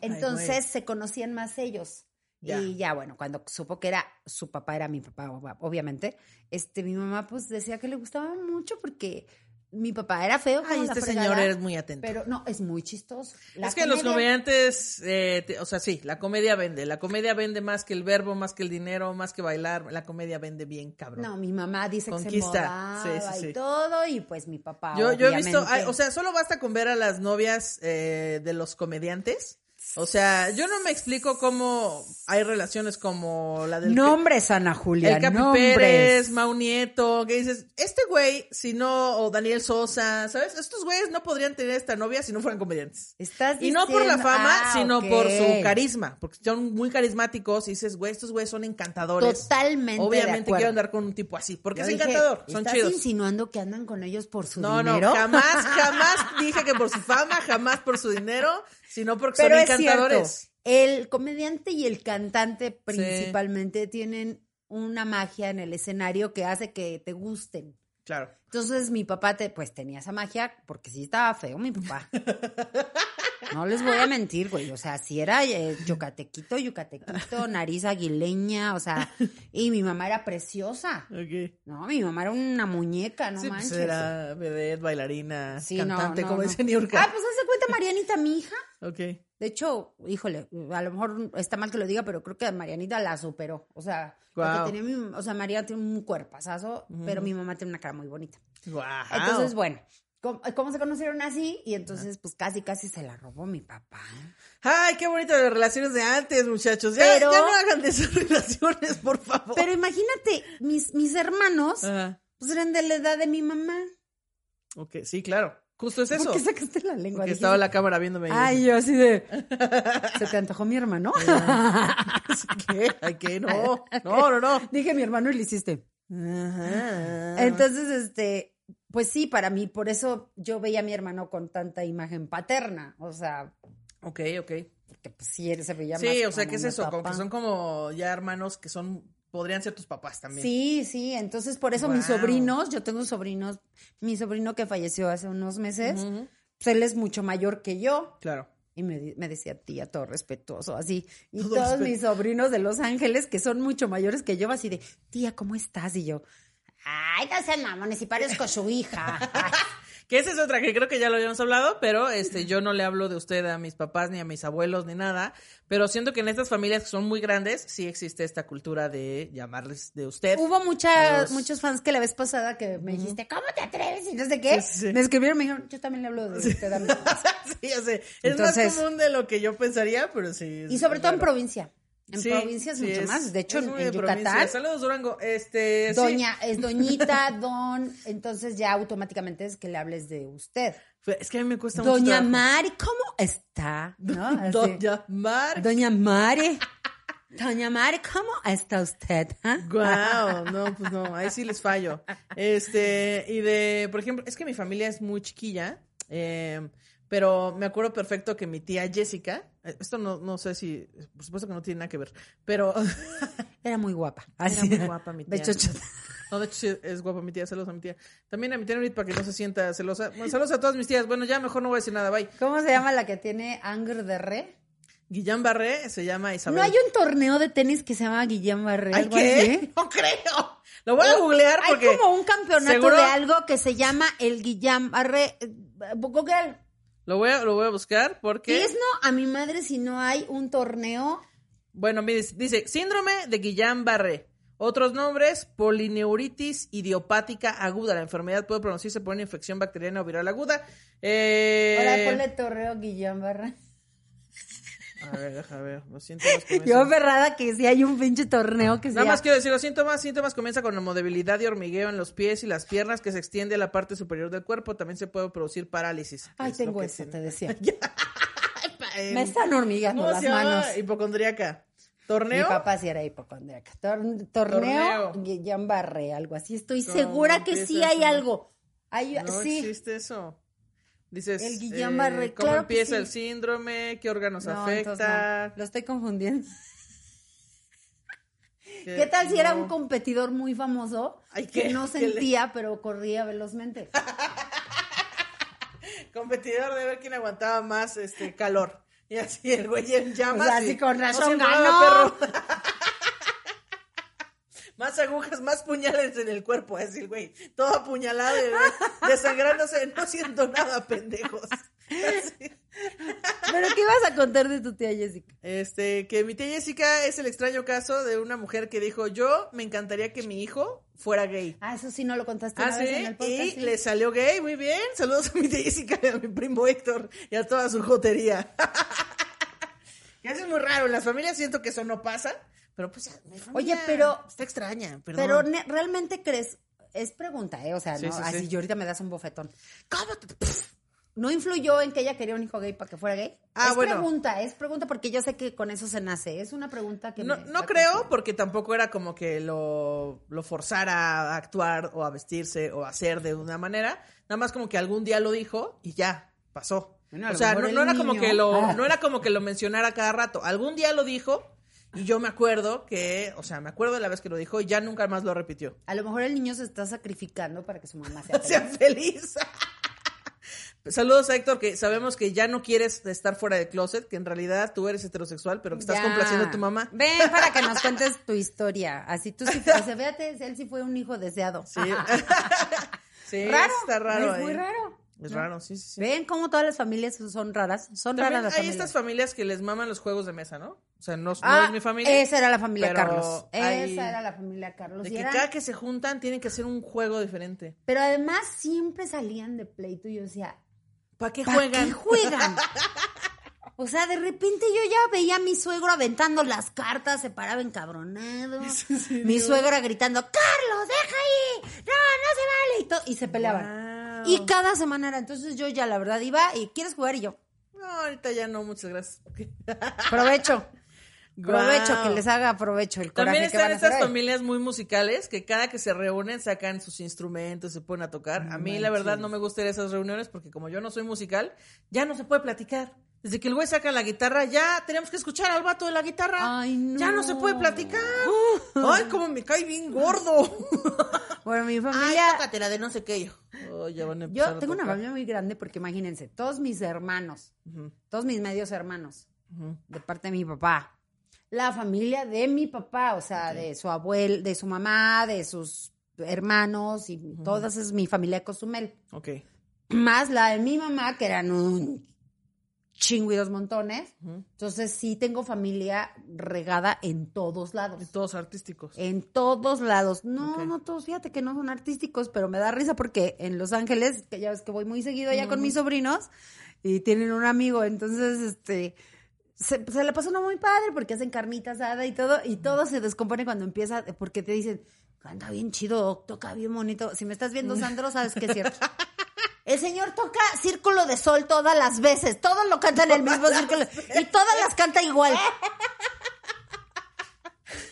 Ay, Entonces, güey. se conocían más ellos. Ya. Y ya, bueno, cuando supo que era su papá, era mi papá, ob- obviamente, este, mi mamá pues decía que le gustaba mucho porque mi papá era feo. Ay, este fregada, señor eres muy atento. Pero no, es muy chistoso. La es que los comedia- comediantes, eh, te- o sea, sí, la comedia vende. La comedia vende más que el verbo, más que el dinero, más que bailar. La comedia vende bien, cabrón. No, mi mamá dice que se Sí, sí, sí. y todo, y pues mi papá. Yo, yo he visto, o sea, solo basta con ver a las novias eh, de los comediantes. O sea, yo no me explico cómo hay relaciones como la del Nombres, Ana Julia. el Capi nombres. Pérez, Mau Nieto, que dices, este güey, si no, o Daniel Sosa, ¿sabes? Estos güeyes no podrían tener esta novia si no fueran comediantes. Estás Y no por la diciendo- fama, Ah, sino ok. por su carisma, porque son muy carismáticos y dices, güey, estos güeyes son encantadores. Totalmente. de Obviamente acuerdo. quiero andar con un tipo así, porque Yo es dije, encantador, son ¿estás chidos. insinuando que andan con ellos por su No, dinero? no, jamás, jamás dije que por su fama, jamás por su dinero, sino porque Pero son es encantadores. cierto, el comediante y el cantante principalmente tienen una magia en el escenario que hace que te gusten. Claro. Entonces mi papá te, pues tenía esa magia porque sí estaba feo mi papá. No les voy a mentir, güey. O sea, si era eh, yucatequito, yucatequito, nariz aguileña, o sea, y mi mamá era preciosa. Ok. No, mi mamá era una muñeca, no sí, pues manches. era vedette, bailarina, Sí, no, cantante, no, como no. dice Niurka. Ah, pues hace cuenta Marianita, mi hija. Ok. De hecho, híjole, a lo mejor está mal que lo diga, pero creo que Marianita la superó. O sea, Guau. tenía mi, o sea, María tiene un cuerpazazo, pero mi mamá tiene una cara muy bonita. Wow. Entonces, bueno, ¿cómo, cómo se conocieron así? Y entonces, pues casi, casi se la robó mi papá. Ay, qué bonitas las relaciones de antes, muchachos. Ya, Pero- ya no hagan de esas relaciones, por favor. Pero imagínate, mis, mis hermanos, Ajá. pues eran de la edad de mi mamá. Ok, sí, claro. Justo es eso. ¿Por qué sacaste la lengua? Porque estaba la cámara viéndome. Ay, yo así de... ¿Se te antojó mi hermano? ¿Qué? Ay, ¿qué? No, no, no, no. Dije mi hermano y le hiciste. Ajá. Entonces, este, pues sí, para mí, por eso yo veía a mi hermano con tanta imagen paterna. O sea, Ok, ok. porque pues sí, él se veía más Sí, o sea, ¿qué es eso? Como que son como ya hermanos que son, podrían ser tus papás también. Sí, sí, entonces por eso mis sobrinos, yo tengo sobrinos, mi sobrino que falleció hace unos meses, Ujú. pues él es mucho mayor que yo. Claro. Y me, decía tía, todo respetuoso, así. Y Todo todos mis sobrinos de Los Ángeles, que son mucho mayores que yo, así de, tía, ¿cómo estás? Y yo, ay, no sean mamones, y parezco su hija. Ay, Que esa es otra que creo que ya lo habíamos hablado, pero este yo no le hablo de usted a mis papás ni a mis abuelos ni nada, pero siento que en estas familias que son muy grandes sí existe esta cultura de llamarles de usted. Hubo muchas, Los- muchos fans que la vez pasada que me dijiste, ¿cómo te atreves? Y no sé qué. Sí, sí, sí. Me escribieron y me dijeron, yo también le hablo de usted a mis papás". sí, ya sé. Es Entonces- más común de lo que yo pensaría, pero sí. Y sobre todo en provincia. En Sí, provincia es sí, mucho más. De hecho, en, en provincia. Yucatán, Saludos, Durango. Este, sí. doña, es doñita, don, entonces ya automáticamente es que le hables de usted. Es que a mí me cuesta mucho Doña. Mari, ¿cómo está? ¿No? Así. Doña Mar. Doña Mari. Doña Mari, ¿cómo está usted? ah? Guau, no, pues no, ahí sí les fallo. Este, y de, por ejemplo, es que mi familia es muy chiquilla, eh, pero me acuerdo perfecto que mi tía Jessica, eh, esto no, no sé si, por supuesto que no tiene nada que ver, pero Era muy guapa. era muy guapa mi De tía. hecho, No, de hecho sí, es guapa mi tía, saludos a mi tía. También a mi tía Nurit para que no se sienta celosa. Bueno, saludos a todas mis tías. Bueno, ya mejor no voy a decir nada, bye. ¿Cómo se llama la que tiene Anger de Re? Guillán Barré se llama Isabel. ¿No hay un torneo de tenis que se llama Guillem Barré? ¿Hay algo qué? así? No creo. Lo voy a googlear Hay porque como un campeonato seguro- de algo que se llama el Guillem Barré. eh, Google. Lo voy a, lo voy a buscar porque... Es no a mi madre si no hay un torneo. Bueno, mire, dice, síndrome de Guillain-Barré. Otros nombres, polineuritis idiopática aguda. La enfermedad puede producirse por una infección bacteriana o viral aguda. Eh, Ahora ponle torneo Guillán Barra. A ver, déjame ver. Los síntomas Yo comienzan... aferrada que si hay un pinche torneo que sea. Nada más quiero decir, los síntomas, síntomas comienza con debilidad y hormigueo en los pies y las piernas que se extiende a la parte superior del cuerpo. También se puede producir parálisis. Ay, Es tengo eso, tiene. te decía. Me están hormigando ¿Cómo las manos. Hipocondríaca. Mi ¿Torneo? papá sí era hipocondríaca. Tor- torneo, Torneo. Barré, algo así. Estoy ¿Cómo segura que sí hay algo. Hay, No sí. existe eso. Dices, El Guillain eh, Barré, ¿cómo claro que empieza sí. el síndrome? ¿Qué órganos No, entonces no. afecta? Lo estoy confundiendo. ¿Qué, ¿Qué tal si era un competidor muy famoso Ay, que no ¿Qué le- sentía, pero corría velozmente? competidor de ver quién aguantaba más este calor? Y así el güey en llamas. O sea, así con razón ganó. perro. más agujas, más puñales en el cuerpo, así el güey. Todo apuñalado y desangrándose. No siento nada, pendejos. Así. ¿Pero qué ibas a contar de tu tía Jessica? Este, que mi tía Jessica es el extraño caso de una mujer que dijo, yo me encantaría que mi hijo fuera gay. Ah, eso sí no lo contaste Ah, una sí, vez en el podcast. y sí. le salió gay, muy bien. Saludos a mi tía Jessica y a mi primo Héctor y a toda su jotería. Y eso es muy raro, en las familias siento que eso no pasa, pero pues mi familia Oye, pero- Está extraña, perdón. Pero ne- realmente crees, es pregunta, ¿eh? O sea, Sí, no, sí, así sí. yo ahorita me das un bofetón. Cállate, pff. ¿No influyó en que ella quería un hijo gay para que fuera gay? Ah, es bueno. pregunta, es pregunta porque yo sé que con eso se nace. Es una pregunta que No, me no creo, porque tampoco era como que lo, lo forzara a actuar o a vestirse o a hacer de una manera. Nada más como que algún día lo dijo y ya, pasó. Bueno, a o lo sea, mejor no, el era como niño- que lo, Ah. no era como que lo mencionara cada rato. Algún día lo dijo y yo me acuerdo que, o sea, me acuerdo de la vez que lo dijo y ya nunca más lo repitió. A lo mejor el niño se está sacrificando para que su mamá sea sea feliz. Saludos a Héctor, que sabemos que ya no quieres estar fuera del closet, que en realidad tú eres heterosexual, pero que estás Ya. complaciendo a tu mamá. Ven para que nos cuentes tu historia. Así tú sí, o sea, fíjate, él sí fue un hijo deseado. Sí. sí, raro. está raro. Es muy ahí. raro. Es raro, sí, sí, sí. Ven cómo todas las familias son raras. Son También raras las hay familias. estas familias que les maman los juegos de mesa, ¿no? O sea, no, no Ah, es mi familia. Esa era la familia Carlos. hay- Esa era la familia Carlos. De Y que eran- cada que se juntan tienen que hacer un juego diferente. Pero además siempre salían de pleito y yo decía, ¿Para qué ¿para juegan? qué juegan? O sea, de repente yo ya veía a mi suegro aventando las cartas, se paraba encabronado. Mi suegra gritando, Carlos, deja ahí, no, no se vale. Y, y se peleaban. Wow. Y cada semana era, entonces yo ya la verdad iba y ¿quieres jugar? Y yo, No, ahorita ya no, muchas gracias. provecho. Provecho, Guau. que les haga provecho el coraje También que están van a hoy. familias muy musicales que cada que se reúnen sacan sus instrumentos, se ponen a tocar. A mí, la verdad, no me gustan esas reuniones porque como yo no soy musical, ya no se puede platicar. Desde que el güey saca la guitarra, ya tenemos que escuchar al vato de la guitarra. Ay, no. Ya no se puede platicar. Ay, como me cae bien gordo. Bueno, mi Ay, familia... tócatela de no sé qué. Yo, Ay, ya van a Yo a tengo una familia muy grande porque imagínense, todos mis hermanos, todos mis medios hermanos, de parte de mi papá, la familia de mi papá, o sea, de su abuelo, de su mamá, de sus hermanos y todas es mi familia de Cozumel. Ok. Más la de mi mamá, que eran un chingo y dos montones. Entonces sí tengo familia regada en todos lados. Y todos artísticos. En todos lados. No, no todos, fíjate que no son artísticos, pero me da risa porque en Los Ángeles, que ya ves que voy muy seguido allá con mis sobrinos, y tienen un amigo, entonces, este, se, se le pasa uno muy padre porque hacen carnita asada y todo, y todo se descompone cuando empieza, porque te dicen, canta bien chido, toca bien bonito. Si me estás viendo, Sandro, sabes que es cierto. El señor toca Círculo de Sol todas las veces, todos lo cantan en el mismo círculo, y todas las canta igual.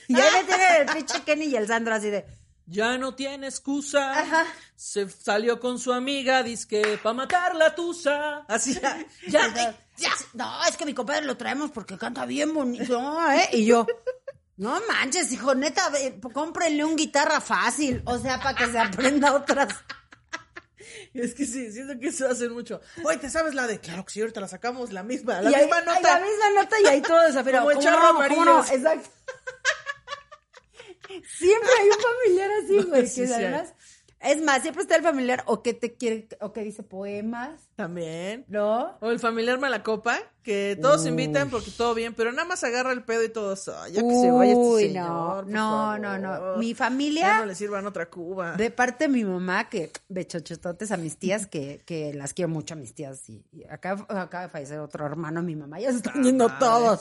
Y ahí me tienen el pinche Kenny y el Sandro así de, Ya no tiene excusa. Ajá. Se salió con su amiga, que pa' matar la tusa. Así ya. ya. No, es que mi compadre lo traemos porque canta bien bonito, ¿eh? Y yo, no manches, hijo, neta, cómprenle un guitarra fácil, o sea, para que se aprenda otras. Es que sí, siento que eso hace mucho. Oye, ¿te sabes la de? Claro que sí, ahorita la sacamos, la misma, la Y misma nota. la misma nota y ahí todo desafinado. Como el ¿Cómo charro no? amarillo. ¿Cómo no? Exacto. Siempre hay un familiar así, güey, que sí además... Es más, siempre está el familiar o que te quiere, o que dice poemas, También. ¿No? O el familiar Malacopa, que todos invitan porque todo bien, pero nada más agarra el pedo y todos, "Ay, ya que se vaya este Uy, señor, no, no, no, no. favor". Mi Ya familia, no le sirvan otra cuba. de parte de mi mamá, que bechochototes a mis tías, que, que las quiero mucho a mis tías. Y, y acá acaba de fallecer otro hermano, mi mamá, ya se están yendo todos.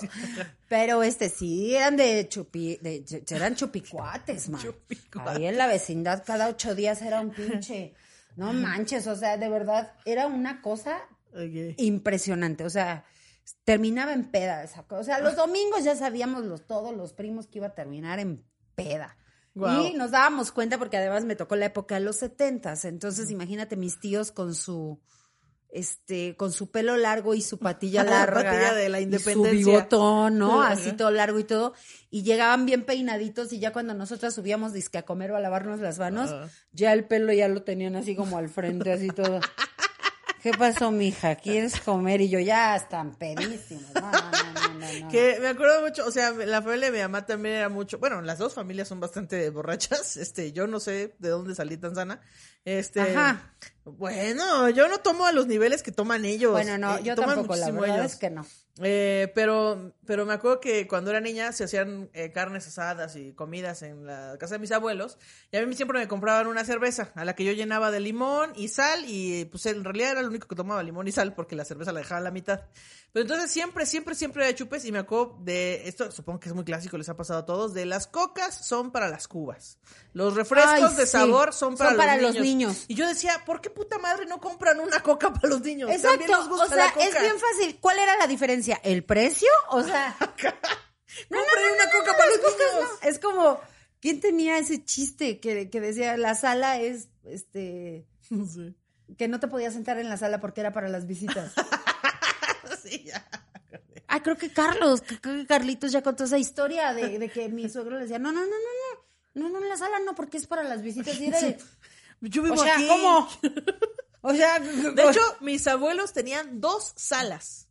Pero este sí, eran de chupi, de, eran chupicuates, man. Chupicuates. Ahí en la vecindad cada ocho días era un pinche, no manches, o sea, de verdad, era una cosa impresionante. O sea, terminaba en peda esa cosa. O sea, los domingos ya sabíamos los, todos los primos que iba a terminar en peda. Y nos dábamos cuenta porque además me tocó la época de los setentas. Entonces, imagínate mis tíos con su este, con su pelo largo y su patilla La larga. patilla de la y independencia. su bigotón, ¿no? Ajá. Así todo largo y todo. Y llegaban bien peinaditos y ya cuando nosotras subíamos disque a comer o a lavarnos las manos, Ajá. ya el pelo ya lo tenían así como al frente, así todo. ¿Qué pasó, mija? ¿Quieres comer? Y yo, ya están pedísimos. No, no, no, no, no, no. Que me acuerdo mucho, o sea, la familia de mi mamá también era mucho, bueno, las dos familias son bastante borrachas, este, yo no sé de dónde salí tan sana, este, Ajá. Bueno, yo no tomo a los niveles que toman ellos. Bueno, no, eh, yo toman tampoco, la verdad ellos. es que no. Eh, pero, pero me acuerdo que cuando era niña se hacían eh, carnes asadas y comidas en la casa de mis abuelos y a mí siempre me compraban una cerveza a la que yo llenaba de limón y sal y pues en realidad era el único que tomaba limón y sal porque la cerveza la dejaba a la mitad. Pero entonces siempre, siempre, siempre había chupes y me acuerdo de esto, supongo que es muy clásico, les ha pasado a todos, de las cocas son para las cubas. Los refrescos Ay, de sí. sabor son para, Son para los, los niños. Y yo decía, ¿por qué puta madre no compran una coca para los niños? Exacto, nos gusta o sea, la coca. es bien fácil. ¿Cuál era la diferencia? ¿El precio? O sea, Compren una coca para los niños. es como, ¿quién tenía ese chiste que, que decía la sala es, este, No sé. que no te podías sentar en la sala porque era para las visitas? Sí, ya. Ah, creo que Carlos, creo que Carlitos ya contó esa historia de, de que mi suegro le decía, no, no, no, no, no, no, no, en la sala no, porque es para las visitas. Y era de, Yo vivo o sea, aquí. ¿cómo? O sea, De hecho, mis abuelos tenían dos salas.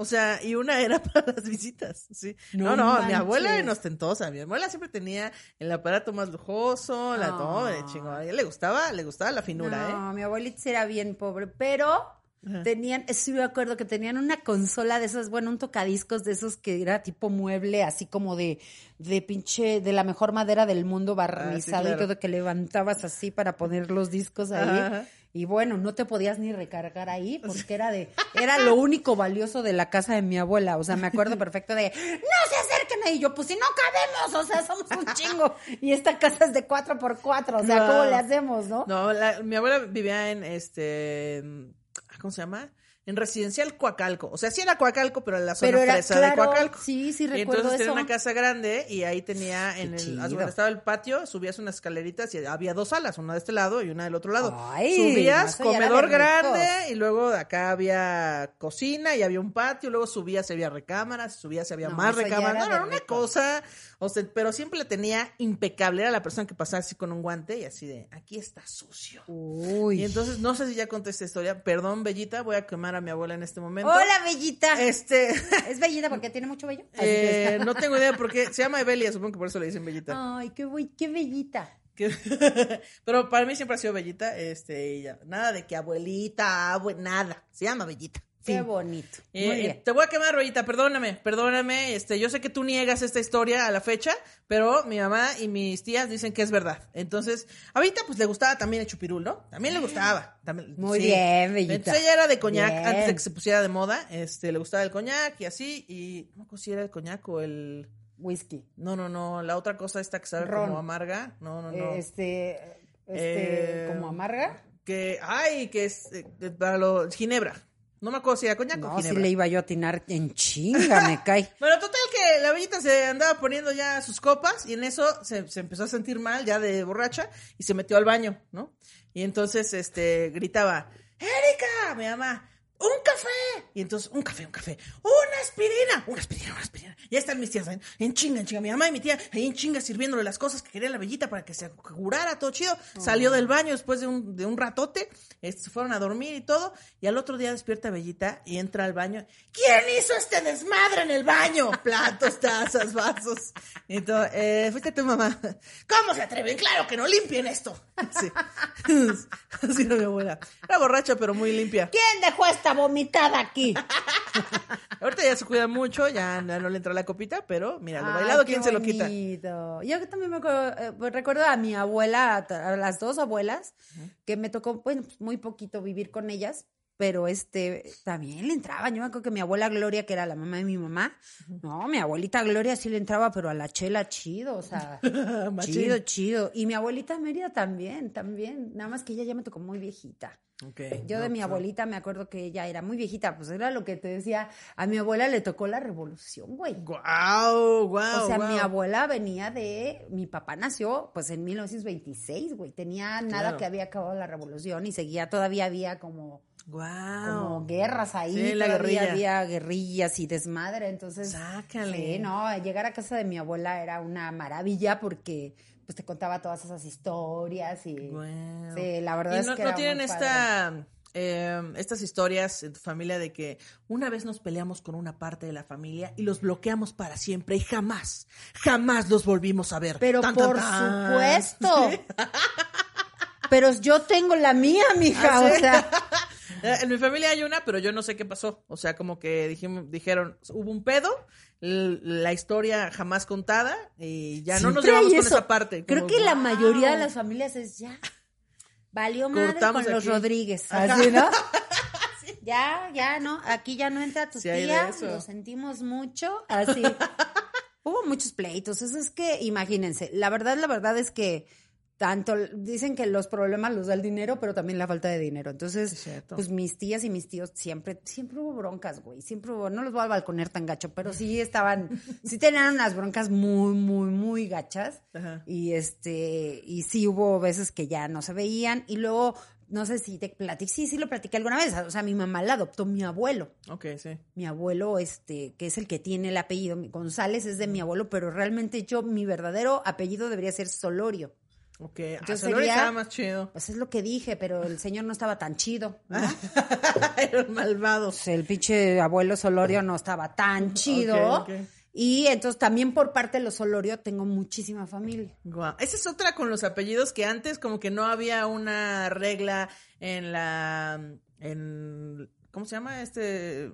O sea, y una era para las visitas, sí. No, No no, mi abuela era ostentosa. Mi abuela siempre tenía el aparato más lujoso, la Ah. todo de chingón. A ella le gustaba, le gustaba la finura, ¿eh? No, mi abuelita era bien pobre, pero Ajá. tenían, sí me acuerdo que tenían una consola de esas, bueno, un tocadiscos de esos que era tipo mueble, así como de, de pinche, de la mejor madera del mundo barnizado claro. y todo, que levantabas así para poner los discos ahí. Ajá. Y bueno, no te podías ni recargar ahí porque era de, era lo único valioso de la casa de mi abuela. O sea, me acuerdo perfecto de, no se acerquen ahí. Y yo, pues si no cabemos, o sea, somos un chingo. Y esta casa es de cuatro por cuatro, o sea, ¿cómo le hacemos, no? No, la- mi abuela vivía en este. ¿Cómo se llama? En residencial Coacalco. O sea, sí era Coacalco, pero en la zona Pero era, fresa de claro, Coacalco. sí, sí Y recuerdo entonces tenía una casa grande y ahí tenía en el cuenta, estaba el patio, subías unas escaleritas y había dos salas, una de este lado y una del otro lado. Ay, subías comedor grande y luego acá había cocina y había un patio, luego subías y había recámaras, subías y había No, más recámaras. No, era una cosa, o sea, pero siempre la tenía impecable, era la persona que pasaba así con un guante y así de, aquí está sucio. Uy. Y entonces, no sé si ya conté esta historia, perdón, Bellita, voy a quemar a mi abuela en este momento. Hola, bellita. Este, ¿Es bellita porque tiene mucho vello? Eh, no tengo idea por qué. Se llama Evelia, supongo que por eso le dicen Bellita. Ay, qué, qué bellita. Pero para mí siempre ha sido Bellita. Este, y ya. Nada de que abuelita, abue- nada. Se llama Bellita. Qué bonito. Eh, eh, te voy a quemar, Bellita, perdóname, perdóname. Este, yo sé que tú niegas esta historia a la fecha, pero mi mamá y mis tías dicen que es verdad. Entonces, ahorita pues le gustaba también el chupirul, ¿no? También le gustaba. También, Muy bien, Bellita. Entonces ella era de coñac Bien. antes de que se pusiera de moda. Este, le gustaba el coñac y así. Y no acuerdo si era el coñac o el. Whisky. No, no, no. La otra cosa esta que sabe Ron. como amarga. No, no, no. Este, este, Eh, como amarga. Que, ay, que es eh, para los Ginebra. No me acuerdo si era coñac o No, si Ginebra. le iba yo a atinar en chinga, me cae. Bueno, total que la bellita se andaba poniendo ya sus copas y en eso se, se empezó a sentir mal ya de borracha y se metió al baño, ¿no? Y entonces, este, gritaba, Erika, mi mamá, un café. Y entonces, un café, un café. Una aspirina, una aspirina, una aspirina. Ya están mis tías en, en chinga, en chinga. Mi mamá y mi tía ahí en chinga sirviéndole las cosas que quería la bellita para que se curara todo chido. Salió del baño después de un, de un ratote. se fueron a dormir y todo. Y al otro día despierta Bellita y entra al baño. ¿Quién hizo este desmadre en el baño? Platos, tazas, vasos. Y entonces, eh, fuiste tu mamá. ¿Cómo se atreven? Claro que no limpien esto. Sí. Así era mi abuela. Era borracha, pero muy limpia. ¿Quién dejó esta vomitada aquí? Ahorita ya se cuida mucho, ya no le entra la copita, pero mira, lo bailado, Ay, ¿quién se lo quita? Yo también me acuerdo, eh, pues, recuerdo a mi abuela, a, las dos abuelas, que me tocó pues, muy poquito vivir con ellas, pero este también le entraban. Yo me acuerdo que mi abuela Gloria, que era la mamá de mi mamá, no, mi abuelita Gloria sí le entraba, pero a la chela chido, o sea, chido, chido. Y mi abuelita Mérida también, también, nada más que ella ya me tocó muy viejita. Yo no, de mi pues, abuelita me acuerdo que ella era muy viejita, pues era lo que te decía, a mi abuela le tocó la revolución, güey. Guau, guau, O sea, mi abuela venía de. Mi papá nació pues en 1926, güey. Tenía nada Claro. que había acabado la revolución y seguía, todavía había como, Guau. como guerras ahí. Sí, la todavía guerrilla. había guerrillas y desmadre. Entonces. Sácale. Sí, no, llegar a casa de mi abuela era una maravilla porque pues te contaba todas esas historias y. Sí, la verdad ¿Y es que no era tienen muy esta, eh, estas historias en tu familia de que una vez nos peleamos con una parte de la familia y los bloqueamos para siempre y jamás, jamás los volvimos a ver? Pero Tan, por tan. supuesto. Pero yo tengo la mía, mija. ¿Ah, O sea. En mi familia hay una, pero yo no sé qué pasó. O sea, como que dijim- dijeron, hubo un pedo, la historia jamás contada y ya no nos llevamos con esa parte. Creo Como, que la "Wow". mayoría de las familias es ya. Valió madre Cortamos con los aquí. Rodríguez. Ajá. Así, ¿no? Ya, ya, ¿no? Aquí ya no entra tu Sí tía. Lo sentimos mucho. Así. Hubo muchos pleitos. Eso es que, imagínense, la verdad, la verdad es que tanto dicen que los problemas los da el dinero, pero también la falta de dinero. Entonces, pues mis tías y mis tíos siempre, siempre hubo broncas, güey. Siempre hubo, no los voy a balconear tan gacho, pero sí estaban, sí tenían unas broncas muy, muy, muy gachas. Ajá. Y este, y sí hubo veces que ya no se veían. Y luego, no sé si te platiqué, sí, sí lo platiqué alguna vez. O sea, mi mamá la adoptó mi abuelo. Ok, sí. Mi abuelo, este, que es el que tiene el apellido, González es de mi abuelo, pero realmente yo, mi verdadero apellido debería ser Solorio. Ok, Entonces sería- estaba más chido. Pues es lo que dije, pero el señor no estaba tan chido. ¿no? Era un malvado. Pues el pinche abuelo Solorio no estaba tan chido. ok. Y entonces también por parte de los Solorio tengo muchísima familia. Guau. Esa es otra con los apellidos que antes como que no había una regla en la en ¿cómo se llama? este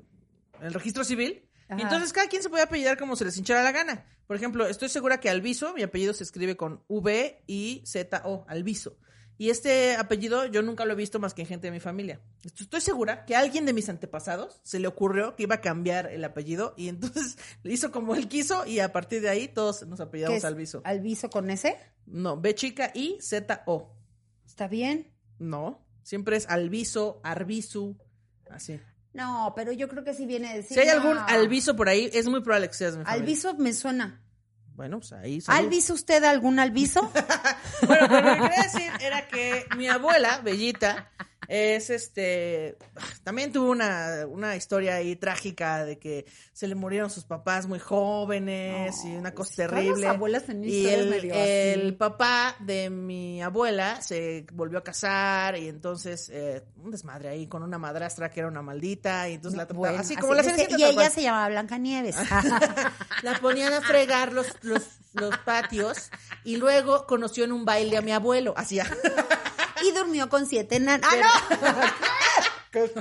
el registro civil. Ajá. Entonces cada quien se podía apellidar como se les hinchara la gana. Por ejemplo, estoy segura que Alviso, mi apellido se escribe con V I Z O, Alviso. Y este apellido yo nunca lo he visto más que en gente de mi familia. Estoy segura que a alguien de mis antepasados se le ocurrió que iba a cambiar el apellido y entonces le hizo como él quiso y a partir de ahí todos nos ¿Qué apellidamos? Alviso. ¿Alviso con ese? No, B chica I Z O. ¿Está bien? No, siempre es Alviso, Arbisu, así. No, pero yo creo que sí viene de decir. si hay no. algún Alviso por ahí, es muy probable que seas mi me suena. Bueno, pues ahí. ¿Alviso usted algún alviso? Bueno, pero lo que quería decir era que mi abuela, Bellita, es este. También tuvo una, una historia ahí trágica de que se le murieron sus papás muy jóvenes y una cosa terrible. las abuelas tenían y el, medio así. el papá de mi abuela se volvió a casar y entonces eh, un desmadre ahí con una madrastra que era una maldita y entonces la trataba Bueno, así como la Y ella se llamaba Blancanieves. La ponían a fregar los, los, los patios y luego conoció en un baile a mi abuelo. Hacía. y durmió con siete enanos. ¡Ah, ¿Qué, qué?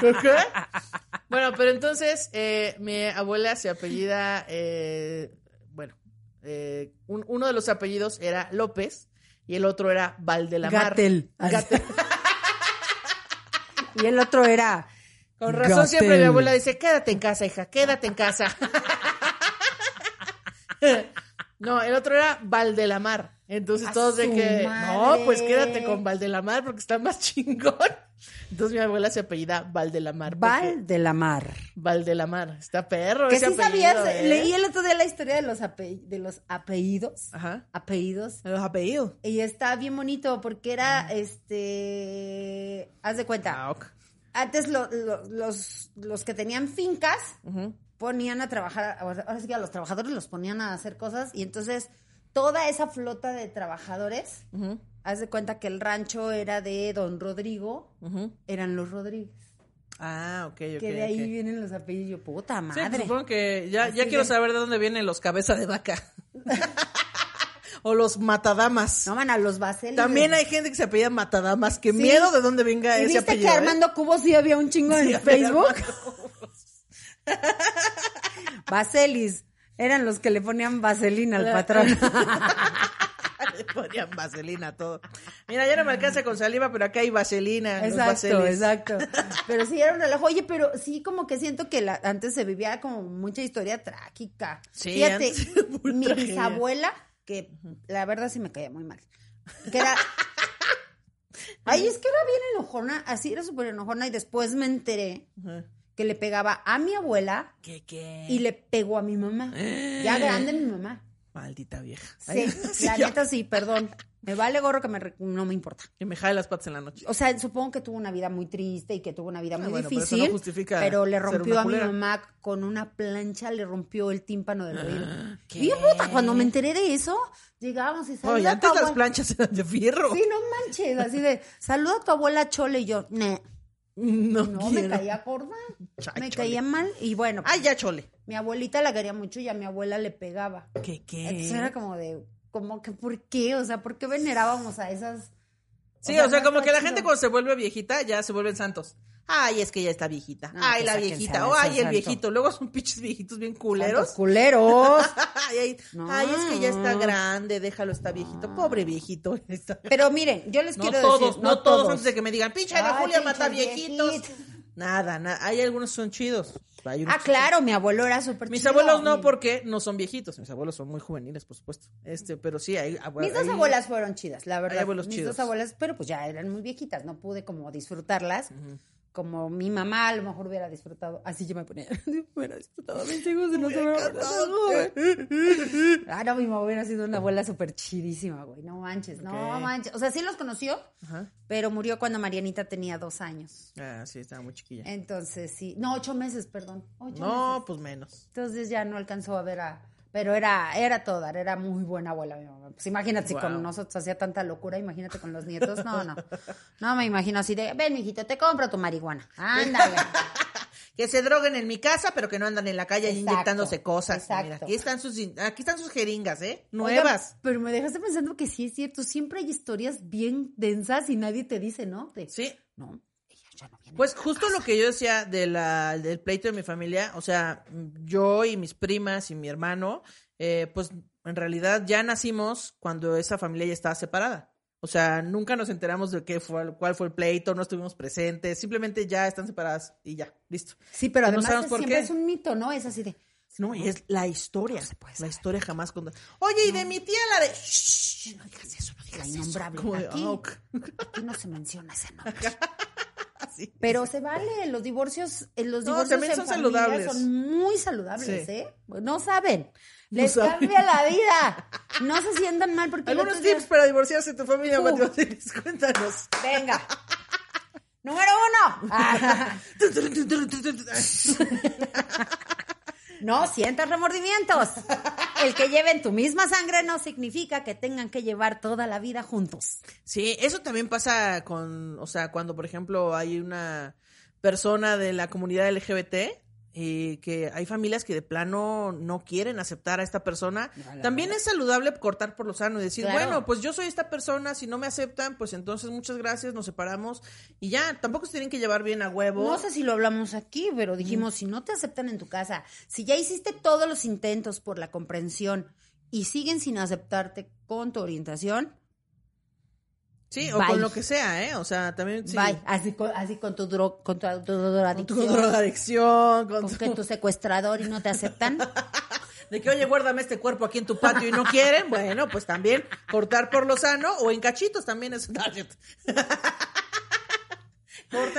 ¿Qué, qué? Bueno, pero entonces eh, mi abuela se apellida, eh, bueno, eh, un- uno de los apellidos era López y el otro era Valdelamar. Gatel. Gatel. no! Y el otro era. Con razón Gatel. siempre mi abuela dice, quédate en casa, hija, quédate en casa. No, el otro era Valdelamar. Entonces ¡A todos de que, madre! no, pues quédate con Valdelamar porque está más chingón. Entonces mi abuela se apellida Valdelamar. porque- Val de la Mar. Valdelamar. Está perro Que ese sí apellido, sabías, ¿eh? leí el otro día la historia de los, ape- de los apellidos. Ajá. Apellidos. Los apellidos. Y está bien bonito porque era, este, haz de cuenta, Ah, ok. Antes lo- lo- los, los que tenían fincas ponían a trabajar, ahora sí que a los trabajadores los ponían a hacer cosas y entonces toda esa flota de trabajadores, haz de cuenta que el rancho era de don Rodrigo, eran los Rodríguez. Ah, ok, ok. que de ahí vienen los apellidos. Yo, puta Sí, madre. pues supongo que ya, ya quiero de- saber de dónde vienen los cabeza de vaca. o los matadamas. no, man, a los Baselis. También hay gente que se apellida matadamas. Qué Sí. miedo de dónde venga ¿Y ese viste apellido. que ¿eh? Armando Cubo sí había un chingo en Sí, Facebook? Baselis. Eran los que le ponían vaselina al patrón. Le ponían vaselina a todo. Mira, ya no me alcanza con saliva, pero acá hay vaselina. Exacto, vaselis. exacto. Pero sí era un relajo. Oye, pero sí como que siento que la- antes se vivía como mucha historia trágica. Sí, Fíjate, antes mi tragedia. bisabuela, que la verdad sí me caía muy mal. Que era... Ay, es que era bien enojona, así era súper enojona y después me enteré. Que le pegaba a mi abuela ¿Qué, qué? y le pegó a mi mamá. Ya grande mi mamá. Maldita vieja. Sí, la ya. neta sí, perdón. Me vale gorro que me re- no me importa. Que me jale las patas en la noche. O sea, supongo que tuvo una vida muy triste y que tuvo una vida Ah, muy bueno, pero eso difícil. no justifica pero le rompió a mi mamá con una plancha, le rompió el tímpano del oído. ¿qué? Bien puta, cuando me enteré de eso, llegábamos y Oye, saluda a tu antes las planchas eran de fierro. Sí, no manches, así de, saluda a tu abuela Chole y yo, "Nah". No, no, me caía gorda, Ay, me Chole. caía mal y bueno, Ay, ya, chole. mi abuelita la quería mucho y a mi abuela le pegaba. ¿Qué, qué? Entonces era como de, como que, ¿por qué? O sea, ¿por qué venerábamos a esas? Sí, o sea, como que la gente cuando se vuelve viejita ya se vuelven santos. Ay, es que ya está viejita. No, ay, la viejita. O ay, el viejito. Luego son pinches viejitos bien culeros. culeros. ay, ay, No. ay, es que ya está grande, déjalo, está viejito. Pobre viejito. Pero miren, yo les No quiero todos, decir, no, todos, antes de que me digan, pinche Ana Julia mata viejitos. Nada, nada. Hay algunos que son chidos. Hay Ah, claro, mi abuelo era súper Mis chido. abuelos no, porque no son viejitos. Mis abuelos son muy juveniles, por supuesto. Este, pero sí, hay. Mis dos abuelas fueron chidas, la verdad. abuelos Mis chidos. dos abuelas, pero pues ya eran muy viejitas, no pude como disfrutarlas. Como mi mamá a lo mejor hubiera disfrutado. Así yo me ponía. hubiera disfrutado a mis hijos y no se me hubiera Ah, no, mi mamá hubiera sido una abuela súper chidísima, güey. No manches, no manches. O sea, sí los conoció, Ajá. pero murió cuando Marianita tenía dos años. Ah, sí, estaba muy chiquilla. Entonces sí. No, ocho meses, perdón. Ocho No, meses. pues menos. Entonces ya no alcanzó a ver a... Pero era, era toda, era muy buena abuela mi mamá. Pues imagínate si con nosotros hacía tanta locura, imagínate con los nietos. No, no. No me imagino así de, ven, mijito, te compro tu marihuana. Ándale. Que se droguen en mi casa, pero que no andan en la calle Exacto, inyectándose cosas. exacto. Mira, aquí están sus aquí están sus jeringas, ¿eh? Nuevas. Oiga, pero me dejaste pensando que sí es cierto. Siempre hay historias bien densas y nadie te dice, ¿no? De, Sí. No, ya no viene. Pues justo lo que yo decía de la, del pleito de mi familia, o sea, yo y mis primas y mi hermano, eh, pues en realidad ya nacimos cuando esa familia ya estaba separada. O sea, nunca nos enteramos de qué fue, cuál fue el pleito, no estuvimos presentes, simplemente ya están separadas y ya, listo. Sí, pero no además sabemos por siempre qué. es un mito, ¿no? Es así de... No, y es la historia. puede la historia jamás contada. Oye, y de mi tía la de. Shh, No digas eso, no digas la eso. innombrable. De, Aquí. Aquí no se menciona ese nombre. Sí. Pero se vale, los divorcios, eh, los No, divorcios también en son saludables. son muy saludables, Sí. ¿eh? No saben. No Les saben. cambia la vida. No se sientan mal porque Algunos tips para divorciarse de tu familia, Uh. Celis, Cuéntanos. Venga. Número uno. No sientas remordimientos. El que lleven tu misma sangre no significa que tengan que llevar toda la vida juntos. Sí, eso también pasa con, o sea, cuando por ejemplo hay una persona de la comunidad LGBT y que hay familias que de plano no quieren aceptar a esta persona. También es saludable cortar por lo sano y decir, Claro. bueno, pues yo soy esta persona, si no me aceptan, pues entonces muchas gracias, nos separamos y ya, tampoco se tienen que llevar bien a huevo. No sé si lo hablamos aquí, pero dijimos, si no te aceptan en tu casa, si ya hiciste todos los intentos por la comprensión y siguen sin aceptarte con tu orientación, Sí, o con lo que sea, ¿eh? O sea, también sí. bye. Así con, así con tu, dro- con tu, tu Con tu drogadicción, drogadicción, con con tu- que tu secuestrador y no te aceptan. De que, oye, guárdame este cuerpo aquí en tu patio y no quieren, bueno, pues también cortar por lo sano o en cachitos también es.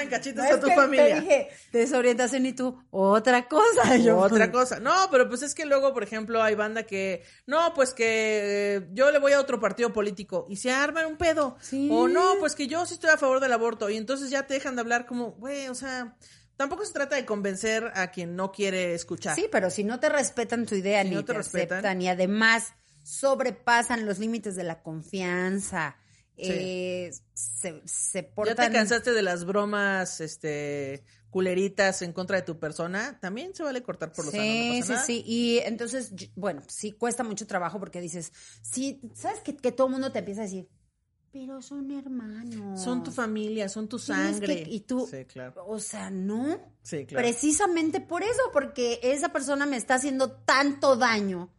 Cachitos No, a tu familia. Te dije, desorientación y tú, otra cosa. Yo, Otra cosa. No, pero pues es que luego, por ejemplo, hay banda que, no, pues que yo le voy a otro partido político y se arman un pedo. Sí. O no, pues que yo sí estoy a favor del aborto y entonces ya te dejan de hablar como, güey, o sea, tampoco se trata de convencer a quien no quiere escuchar. Sí, pero si no te respetan tu idea Si ni no te te, respetan. aceptan y además sobrepasan los límites de la confianza, eh, se, se ¿Ya portan... te cansaste de las bromas, este, culeritas en contra de tu persona? También se vale cortar por los Sí, sano, no sí, nada. sí. Y entonces, bueno, sí cuesta mucho trabajo porque dices, sí, ¿sabes que, que todo el mundo te empieza a decir, pero son hermanos. Son tu familia, son tu que- sangre. y tú, Sí, claro. o sea, no. Sí, claro. Precisamente por eso, porque esa persona me está haciendo tanto daño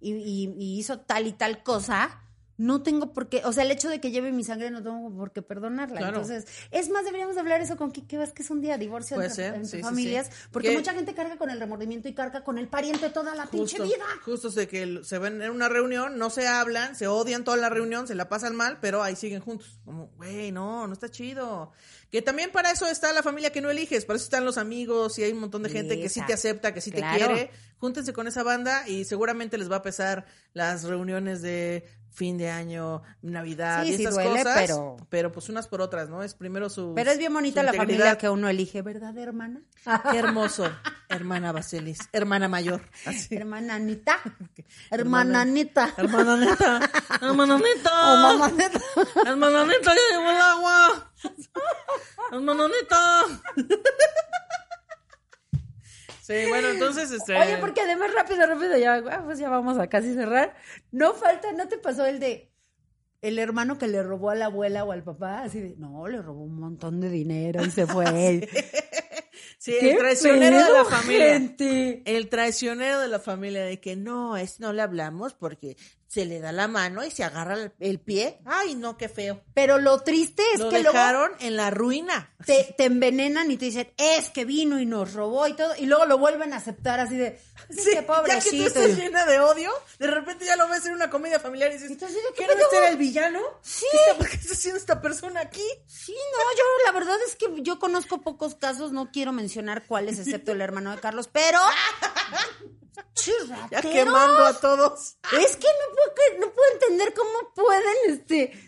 y, y- y hizo tal y tal cosa, no tengo por qué, o sea, el hecho de que lleve mi sangre no tengo por qué perdonarla. Claro. Entonces, es más, deberíamos de hablar eso con Kike Vázquez un día, divorcio Puede entre, ser, entre sí, sí, familias, sí. porque Que- mucha gente carga con el remordimiento y carga con el pariente toda la pinche vida. Justo de que se ven en una reunión, no se hablan, se odian toda la reunión, se la pasan mal, pero ahí siguen juntos. Como, güey, no, no está chido. Que también para eso está la familia que no eliges, para eso están los amigos y hay un montón de gente que sí te acepta, que sí Claro. te quiere. Júntense con esa banda y seguramente les va a pesar las reuniones de fin de año, Navidad Sí, y sí estas duele, cosas. pero- pero pues unas por otras, ¿no? Es primero su Pero es bien bonita la familia que uno elige, ¿verdad, hermana? Qué hermoso, hermana Baselis, hermana mayor. Así. Hermana Anita. Hermana Anita. Hermana neta, hermana neta. Hermana Anita. Hermana neta, ya llegó el agua. Hermana neta. Sí, bueno, entonces, este... Oye, porque además rápido, rápido, ya, ah, pues ya vamos a casi cerrar. No falta, ¿no te pasó el de el hermano que le robó a la abuela o al papá? Así de, no, le robó un montón de dinero y se fue él. Sí, el traicionero de la familia. gente? El traicionero de la familia de que no, es no le hablamos porque se le da la mano y se agarra el, el pie. Ay, no, qué feo. Pero lo triste es Lo que luego dejaron en la ruina. te, te envenenan y te dicen, es que vino y nos robó y todo, y luego lo vuelven a aceptar así de, sí, Sí, qué ya que pobrecito. tú estás llena de odio, de repente ya lo ves en una comedia familiar y dices, de, ¿qué ¿qué no este era el villano? Sí. ¿Qué está, ¿Por qué está haciendo esta persona aquí? Sí, no, yo la verdad es que yo conozco pocos casos, no quiero mencionar cuáles, excepto el hermano de Carlos, pero... Ya quemando a todos. Es que no puedo, no puedo entender cómo pueden, este...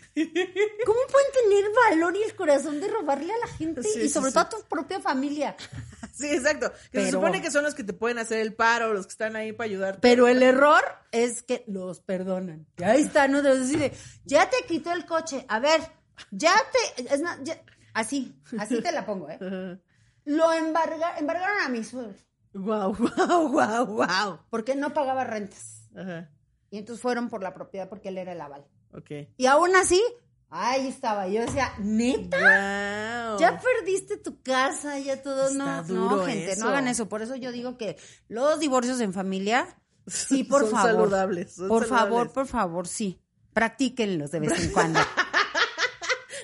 ¿Cómo pueden tener valor y el corazón de robarle a la gente? Sí, y sobre sí. todo a tu propia familia. Sí, exacto. Que se supone que son los que te pueden hacer el paro, los que están ahí para ayudar. Pero el error es que los perdonan. Y ahí está, ¿no? Debes decir, ya te quitó el coche. A ver, ya te... es más, ya- así, así te la pongo, ¿eh? Lo embarga, embargaron a mi suegro. Wow, wow, wow, wow. porque no pagaba rentas. Ajá. Y entonces fueron por la propiedad porque él era el aval. Ok. Y aún así, ahí estaba. Yo decía, neta, Wow. ya perdiste tu casa, ya todo. Está no, duro no, gente, eso. no hagan eso. Por eso yo digo que los divorcios en familia, sí, por Son favor. saludables, son por favor, por favor, sí. Practíquenlos de vez en cuando.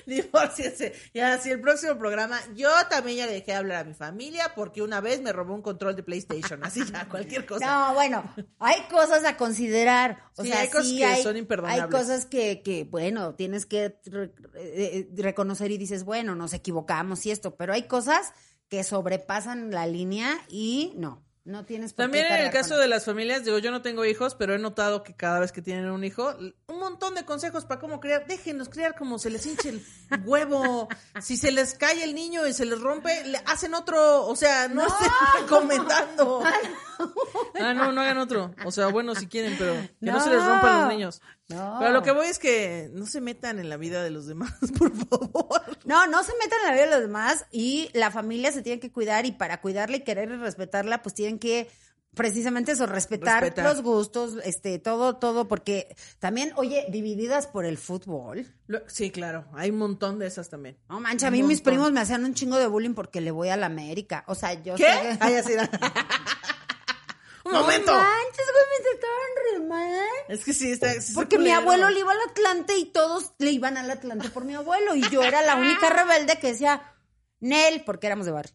Divórciense. Ya, si el próximo programa, yo también ya le dejé hablar a mi familia porque una vez me robó un control de PlayStation. Así ya, cualquier cosa. No, bueno, hay cosas a considerar. O Sí, sea, hay cosas sí que hay, son imperdonables. Hay cosas que, que bueno, tienes que re- eh, reconocer y dices, bueno, nos equivocamos y esto, pero hay cosas que sobrepasan la línea y no, no tienes por También qué en el caso con de las familias, digo, yo no tengo hijos, pero he notado que cada vez que tienen un hijo, un montón de consejos para cómo criar. Déjenlos criar como se les hinche el huevo. Si se les cae el niño y se les rompe, le hacen otro. O sea, no, estén recomendando. Ah, no, no hagan otro. O sea, bueno, si quieren, pero que no, se les rompan los niños. No. Pero lo que voy es que no se metan en la vida de los demás, por favor. No, no se metan en la vida de los demás y la familia se tiene que cuidar y para cuidarla y querer y respetarla, pues tienen que precisamente eso, respetar, Respetar. los gustos, este, todo, todo, porque también, oye, divididas por el fútbol. Lo- sí, claro, hay un montón de esas también. No mancha, a mí mis primos me hacían un chingo de bullying porque le voy a la América. O sea, yo ¿Qué? Ay, así era. un momento. Trataron re mal. Es que sí, está. sí Porque mi abuelo le iba al Atlante y todos le iban al Atlante por mi abuelo. Y yo era la única rebelde que decía, Nel, porque éramos de barrio.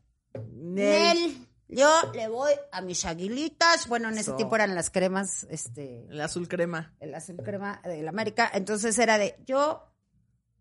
Nel. Nel, yo le voy a mis aguilitas. Bueno, en ese Eso. tiempo eran las cremas, este, El azul crema. el azul crema de la América. Entonces era de, yo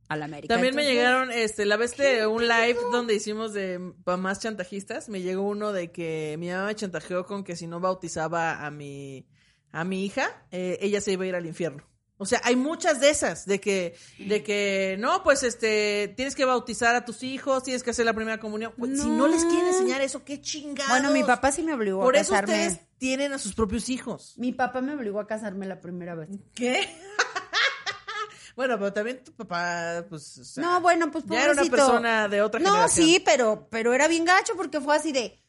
a la América. También me llegaron, este, la vez de un live donde hicimos de mamás chantajistas, me llegó uno de que mi mamá me chantajeó con que si no bautizaba a mi, a mi hija, eh, ella se iba a ir al infierno. O sea, hay muchas de esas, de que, de que, no, pues, este, tienes que bautizar a tus hijos, tienes que hacer la primera comunión. Pues, Si no les quieren enseñar eso, qué chingados. Bueno, mi papá sí me obligó Por a eso casarme. ustedes tienen a sus propios hijos. Mi papá me obligó a casarme la primera vez. ¿Qué? bueno, pero también tu papá, pues, o sea, No, bueno, pues ya era una pobrecito. persona de otra No, generación. sí, pero, pero era bien gacho porque fue así de.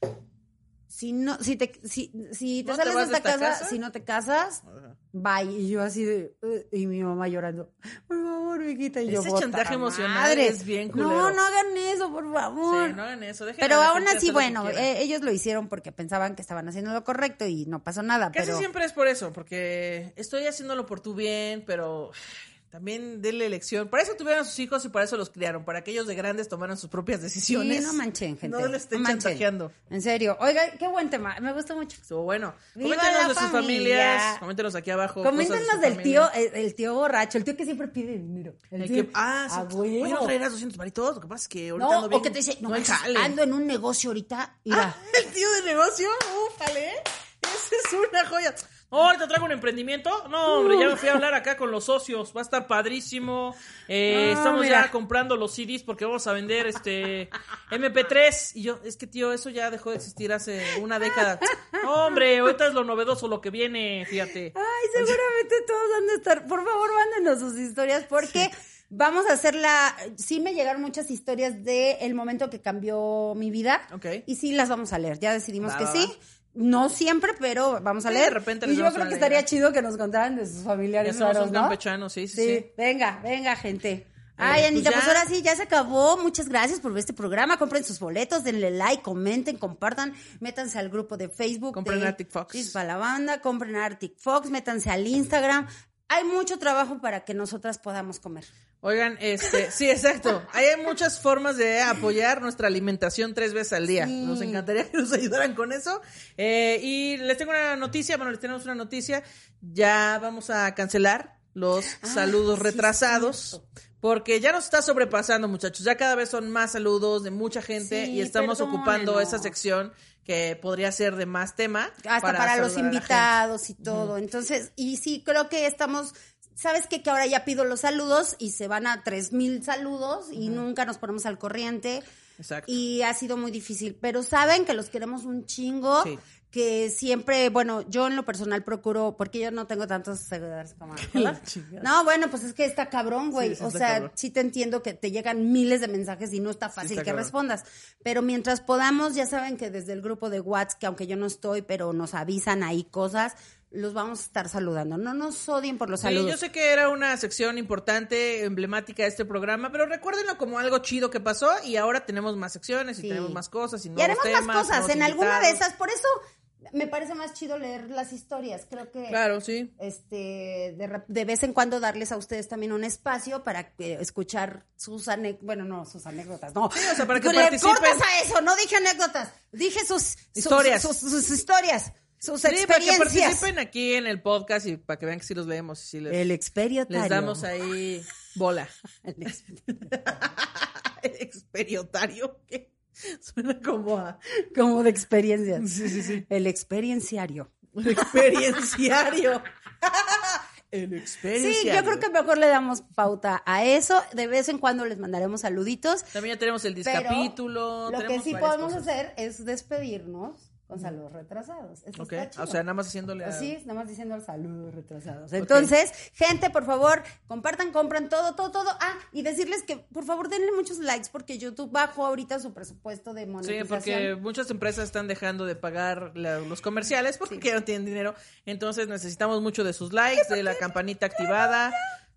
Si no, si te, si, si te ¿No te sales vas de esta esta casa, casa? si no te casas, Ajá. bye. Y yo así de, "Uh", y mi mamá llorando, por favor, mijita. Y yo, Ese "Puta chantaje emocional madre". es bien culero. No, no hagan eso, por favor. Sí, no hagan eso. dejen Pero aún así, bueno, eh, ellos lo hicieron porque pensaban que estaban haciendo lo correcto y no pasó nada. Casi pero siempre es por eso, porque estoy haciéndolo por tu bien, pero también denle elección. Para eso tuvieron a sus hijos y para eso los criaron, para que ellos de grandes tomaran sus propias decisiones. Sí, no manchen, gente. No les estén no chantajeando. En serio. Oiga, qué buen tema. Me gusta mucho. Estuvo bueno. ¡Viva Coméntenos de sus familia! familias, coméntenos aquí abajo. de Coméntenos del familia. tío, el, el tío borracho, el tío que siempre pide dinero. El El tío- que- ah, sí. a Oye. ¿no traerás 200 varitos? Lo que pasa es que ahorita No, ando bien. o que te dice, no, manches, ando en un negocio ahorita. Mira, Ah, el tío de negocio, ufale. Esa es una joya. Oh, ahorita traigo un emprendimiento. No, hombre, ya me fui a hablar acá con los socios. Va a estar padrísimo. Eh, estamos mira. ya comprando los CDs porque vamos a vender este MP3. Y yo, es que tío, eso ya dejó de existir hace una década. No, hombre, ahorita es lo novedoso lo que viene, fíjate. Ay, seguramente todos van a estar. Por favor, mándenos sus historias porque vamos a hacer la. Sí, me llegaron muchas historias de el momento que cambió mi vida. Ok. Y sí, las vamos a leer. Ya decidimos Va, que va, sí. No siempre, pero vamos a Sí, leer. de repente y les yo vamos creo que estaría chido que nos contaran de sus Ya familiares somos raros, ¿no? sí, sí, Sí, venga, venga, gente. Ay, pues Anita, pues, ya. ahora sí, ya se acabó. Muchas gracias por ver este programa. Compren sus boletos, denle like, comenten, compartan, métanse al grupo de Facebook. Compren de Arctic Fox. Chispa la banda, compren Arctic Fox, métanse al Instagram. Hay mucho trabajo para que nosotras podamos comer. Oigan, este, sí, exacto. Hay muchas formas de apoyar nuestra alimentación tres veces al día. Sí. Nos encantaría que nos ayudaran con eso. Eh, y les tengo una noticia, bueno, les tenemos una noticia. Ya vamos a cancelar los saludos sí, retrasados. Porque ya nos está sobrepasando, muchachos. Ya cada vez son más saludos de mucha gente Sí, y estamos ocupando esa sección que podría ser de más tema. Hasta para, los invitados y todo. Entonces, y sí, creo que estamos. ¿Sabes qué? Que ahora ya pido los saludos y se van a tres mil saludos y nunca nos ponemos al corriente. Exacto. Y ha sido muy difícil. Pero saben que los queremos un chingo. Sí. Que siempre, bueno, yo en lo personal procuro, porque yo no tengo tantos seguidores como. No, bueno, pues es que está cabrón, güey. Sí, o sea, cabrón. sí te entiendo que te llegan miles de mensajes y no está fácil está que cabrón. respondas. Pero mientras podamos, ya saben que desde el grupo de WhatsApp, que aunque yo no estoy, pero nos avisan ahí cosas, los vamos a estar saludando. No nos odien por los Sí, saludos. yo sé que era una sección importante, emblemática de este programa, pero recuérdenlo como algo chido que pasó y ahora tenemos más secciones y Sí. tenemos más cosas y Y haremos temas, más cosas en alguna de esas. Por eso me parece más chido leer las historias. Creo que Claro, sí. este de, vez en cuando darles a ustedes también un espacio para que- escuchar sus anécdotas, bueno, no, sus anécdotas, no. Sí, o sea, para que Le participen. cortas a eso, no dije anécdotas, dije sus sus- Historias. sus, sus historias, sus Sí, para que experiencias. participen aquí en el podcast y para que vean que sí los leemos y sí les, El experiotario. les damos ahí bola. El ex- El experiotario, que suena como a Como de experiencias. Sí, sí, sí. El experienciario. un experienciario. El Sí, experienciario. yo creo que mejor le damos pauta a eso. De vez en cuando les mandaremos saluditos. También ya tenemos el Pero discapítulo. Lo que sí podemos cosas. hacer es despedirnos con saludos retrasados. Eso Ok, está chido. o sea, nada más haciéndole a... Así, nada más diciendo saludos retrasados. Entonces, gente, por favor, compartan, compran todo, todo, todo. Ah, y decirles que, por favor, denle muchos likes porque YouTube bajó ahorita su presupuesto de Sí, monetización. porque muchas empresas están dejando de pagar la- los comerciales porque ya no tienen dinero. Entonces necesitamos mucho de sus likes, de la campanita activada.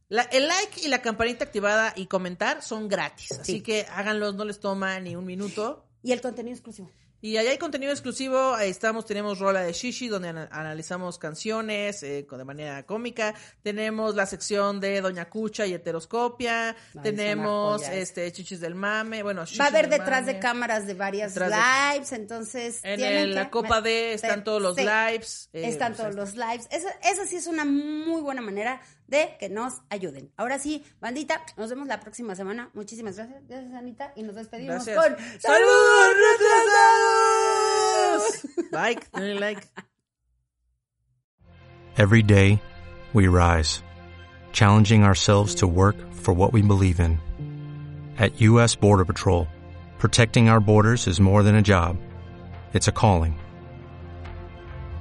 La- el like y la campanita activada y comentar son gratis. Así Sí. que háganlos, no les toma ni un minuto. Y el contenido exclusivo. Y allá hay contenido exclusivo, ahí estamos, tenemos Rola de Shishi, donde ana- analizamos canciones eh, con- de manera cómica, tenemos la sección de Doña Cucha y Heteroscopia, tenemos este Chichis del Mame, bueno, Va a haber detrás de cámaras de varias Detrás de- lives, entonces En tienen el- que- la Copa D están todos los sí. lives. eh, Están todos los lives. Esa, esa sí es una muy buena manera de que nos ayuden. Ahora sí, bandita, nos vemos la próxima semana. Muchísimas gracias. Gracias, Anita. Y nos despedimos Gracias. con ¡Saludos retrasados! like, denle like. Every day, we rise, challenging ourselves to work for what we believe in. At U.S. Border Patrol, protecting our borders is more than a job, it's a calling.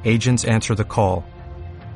Agents answer the call,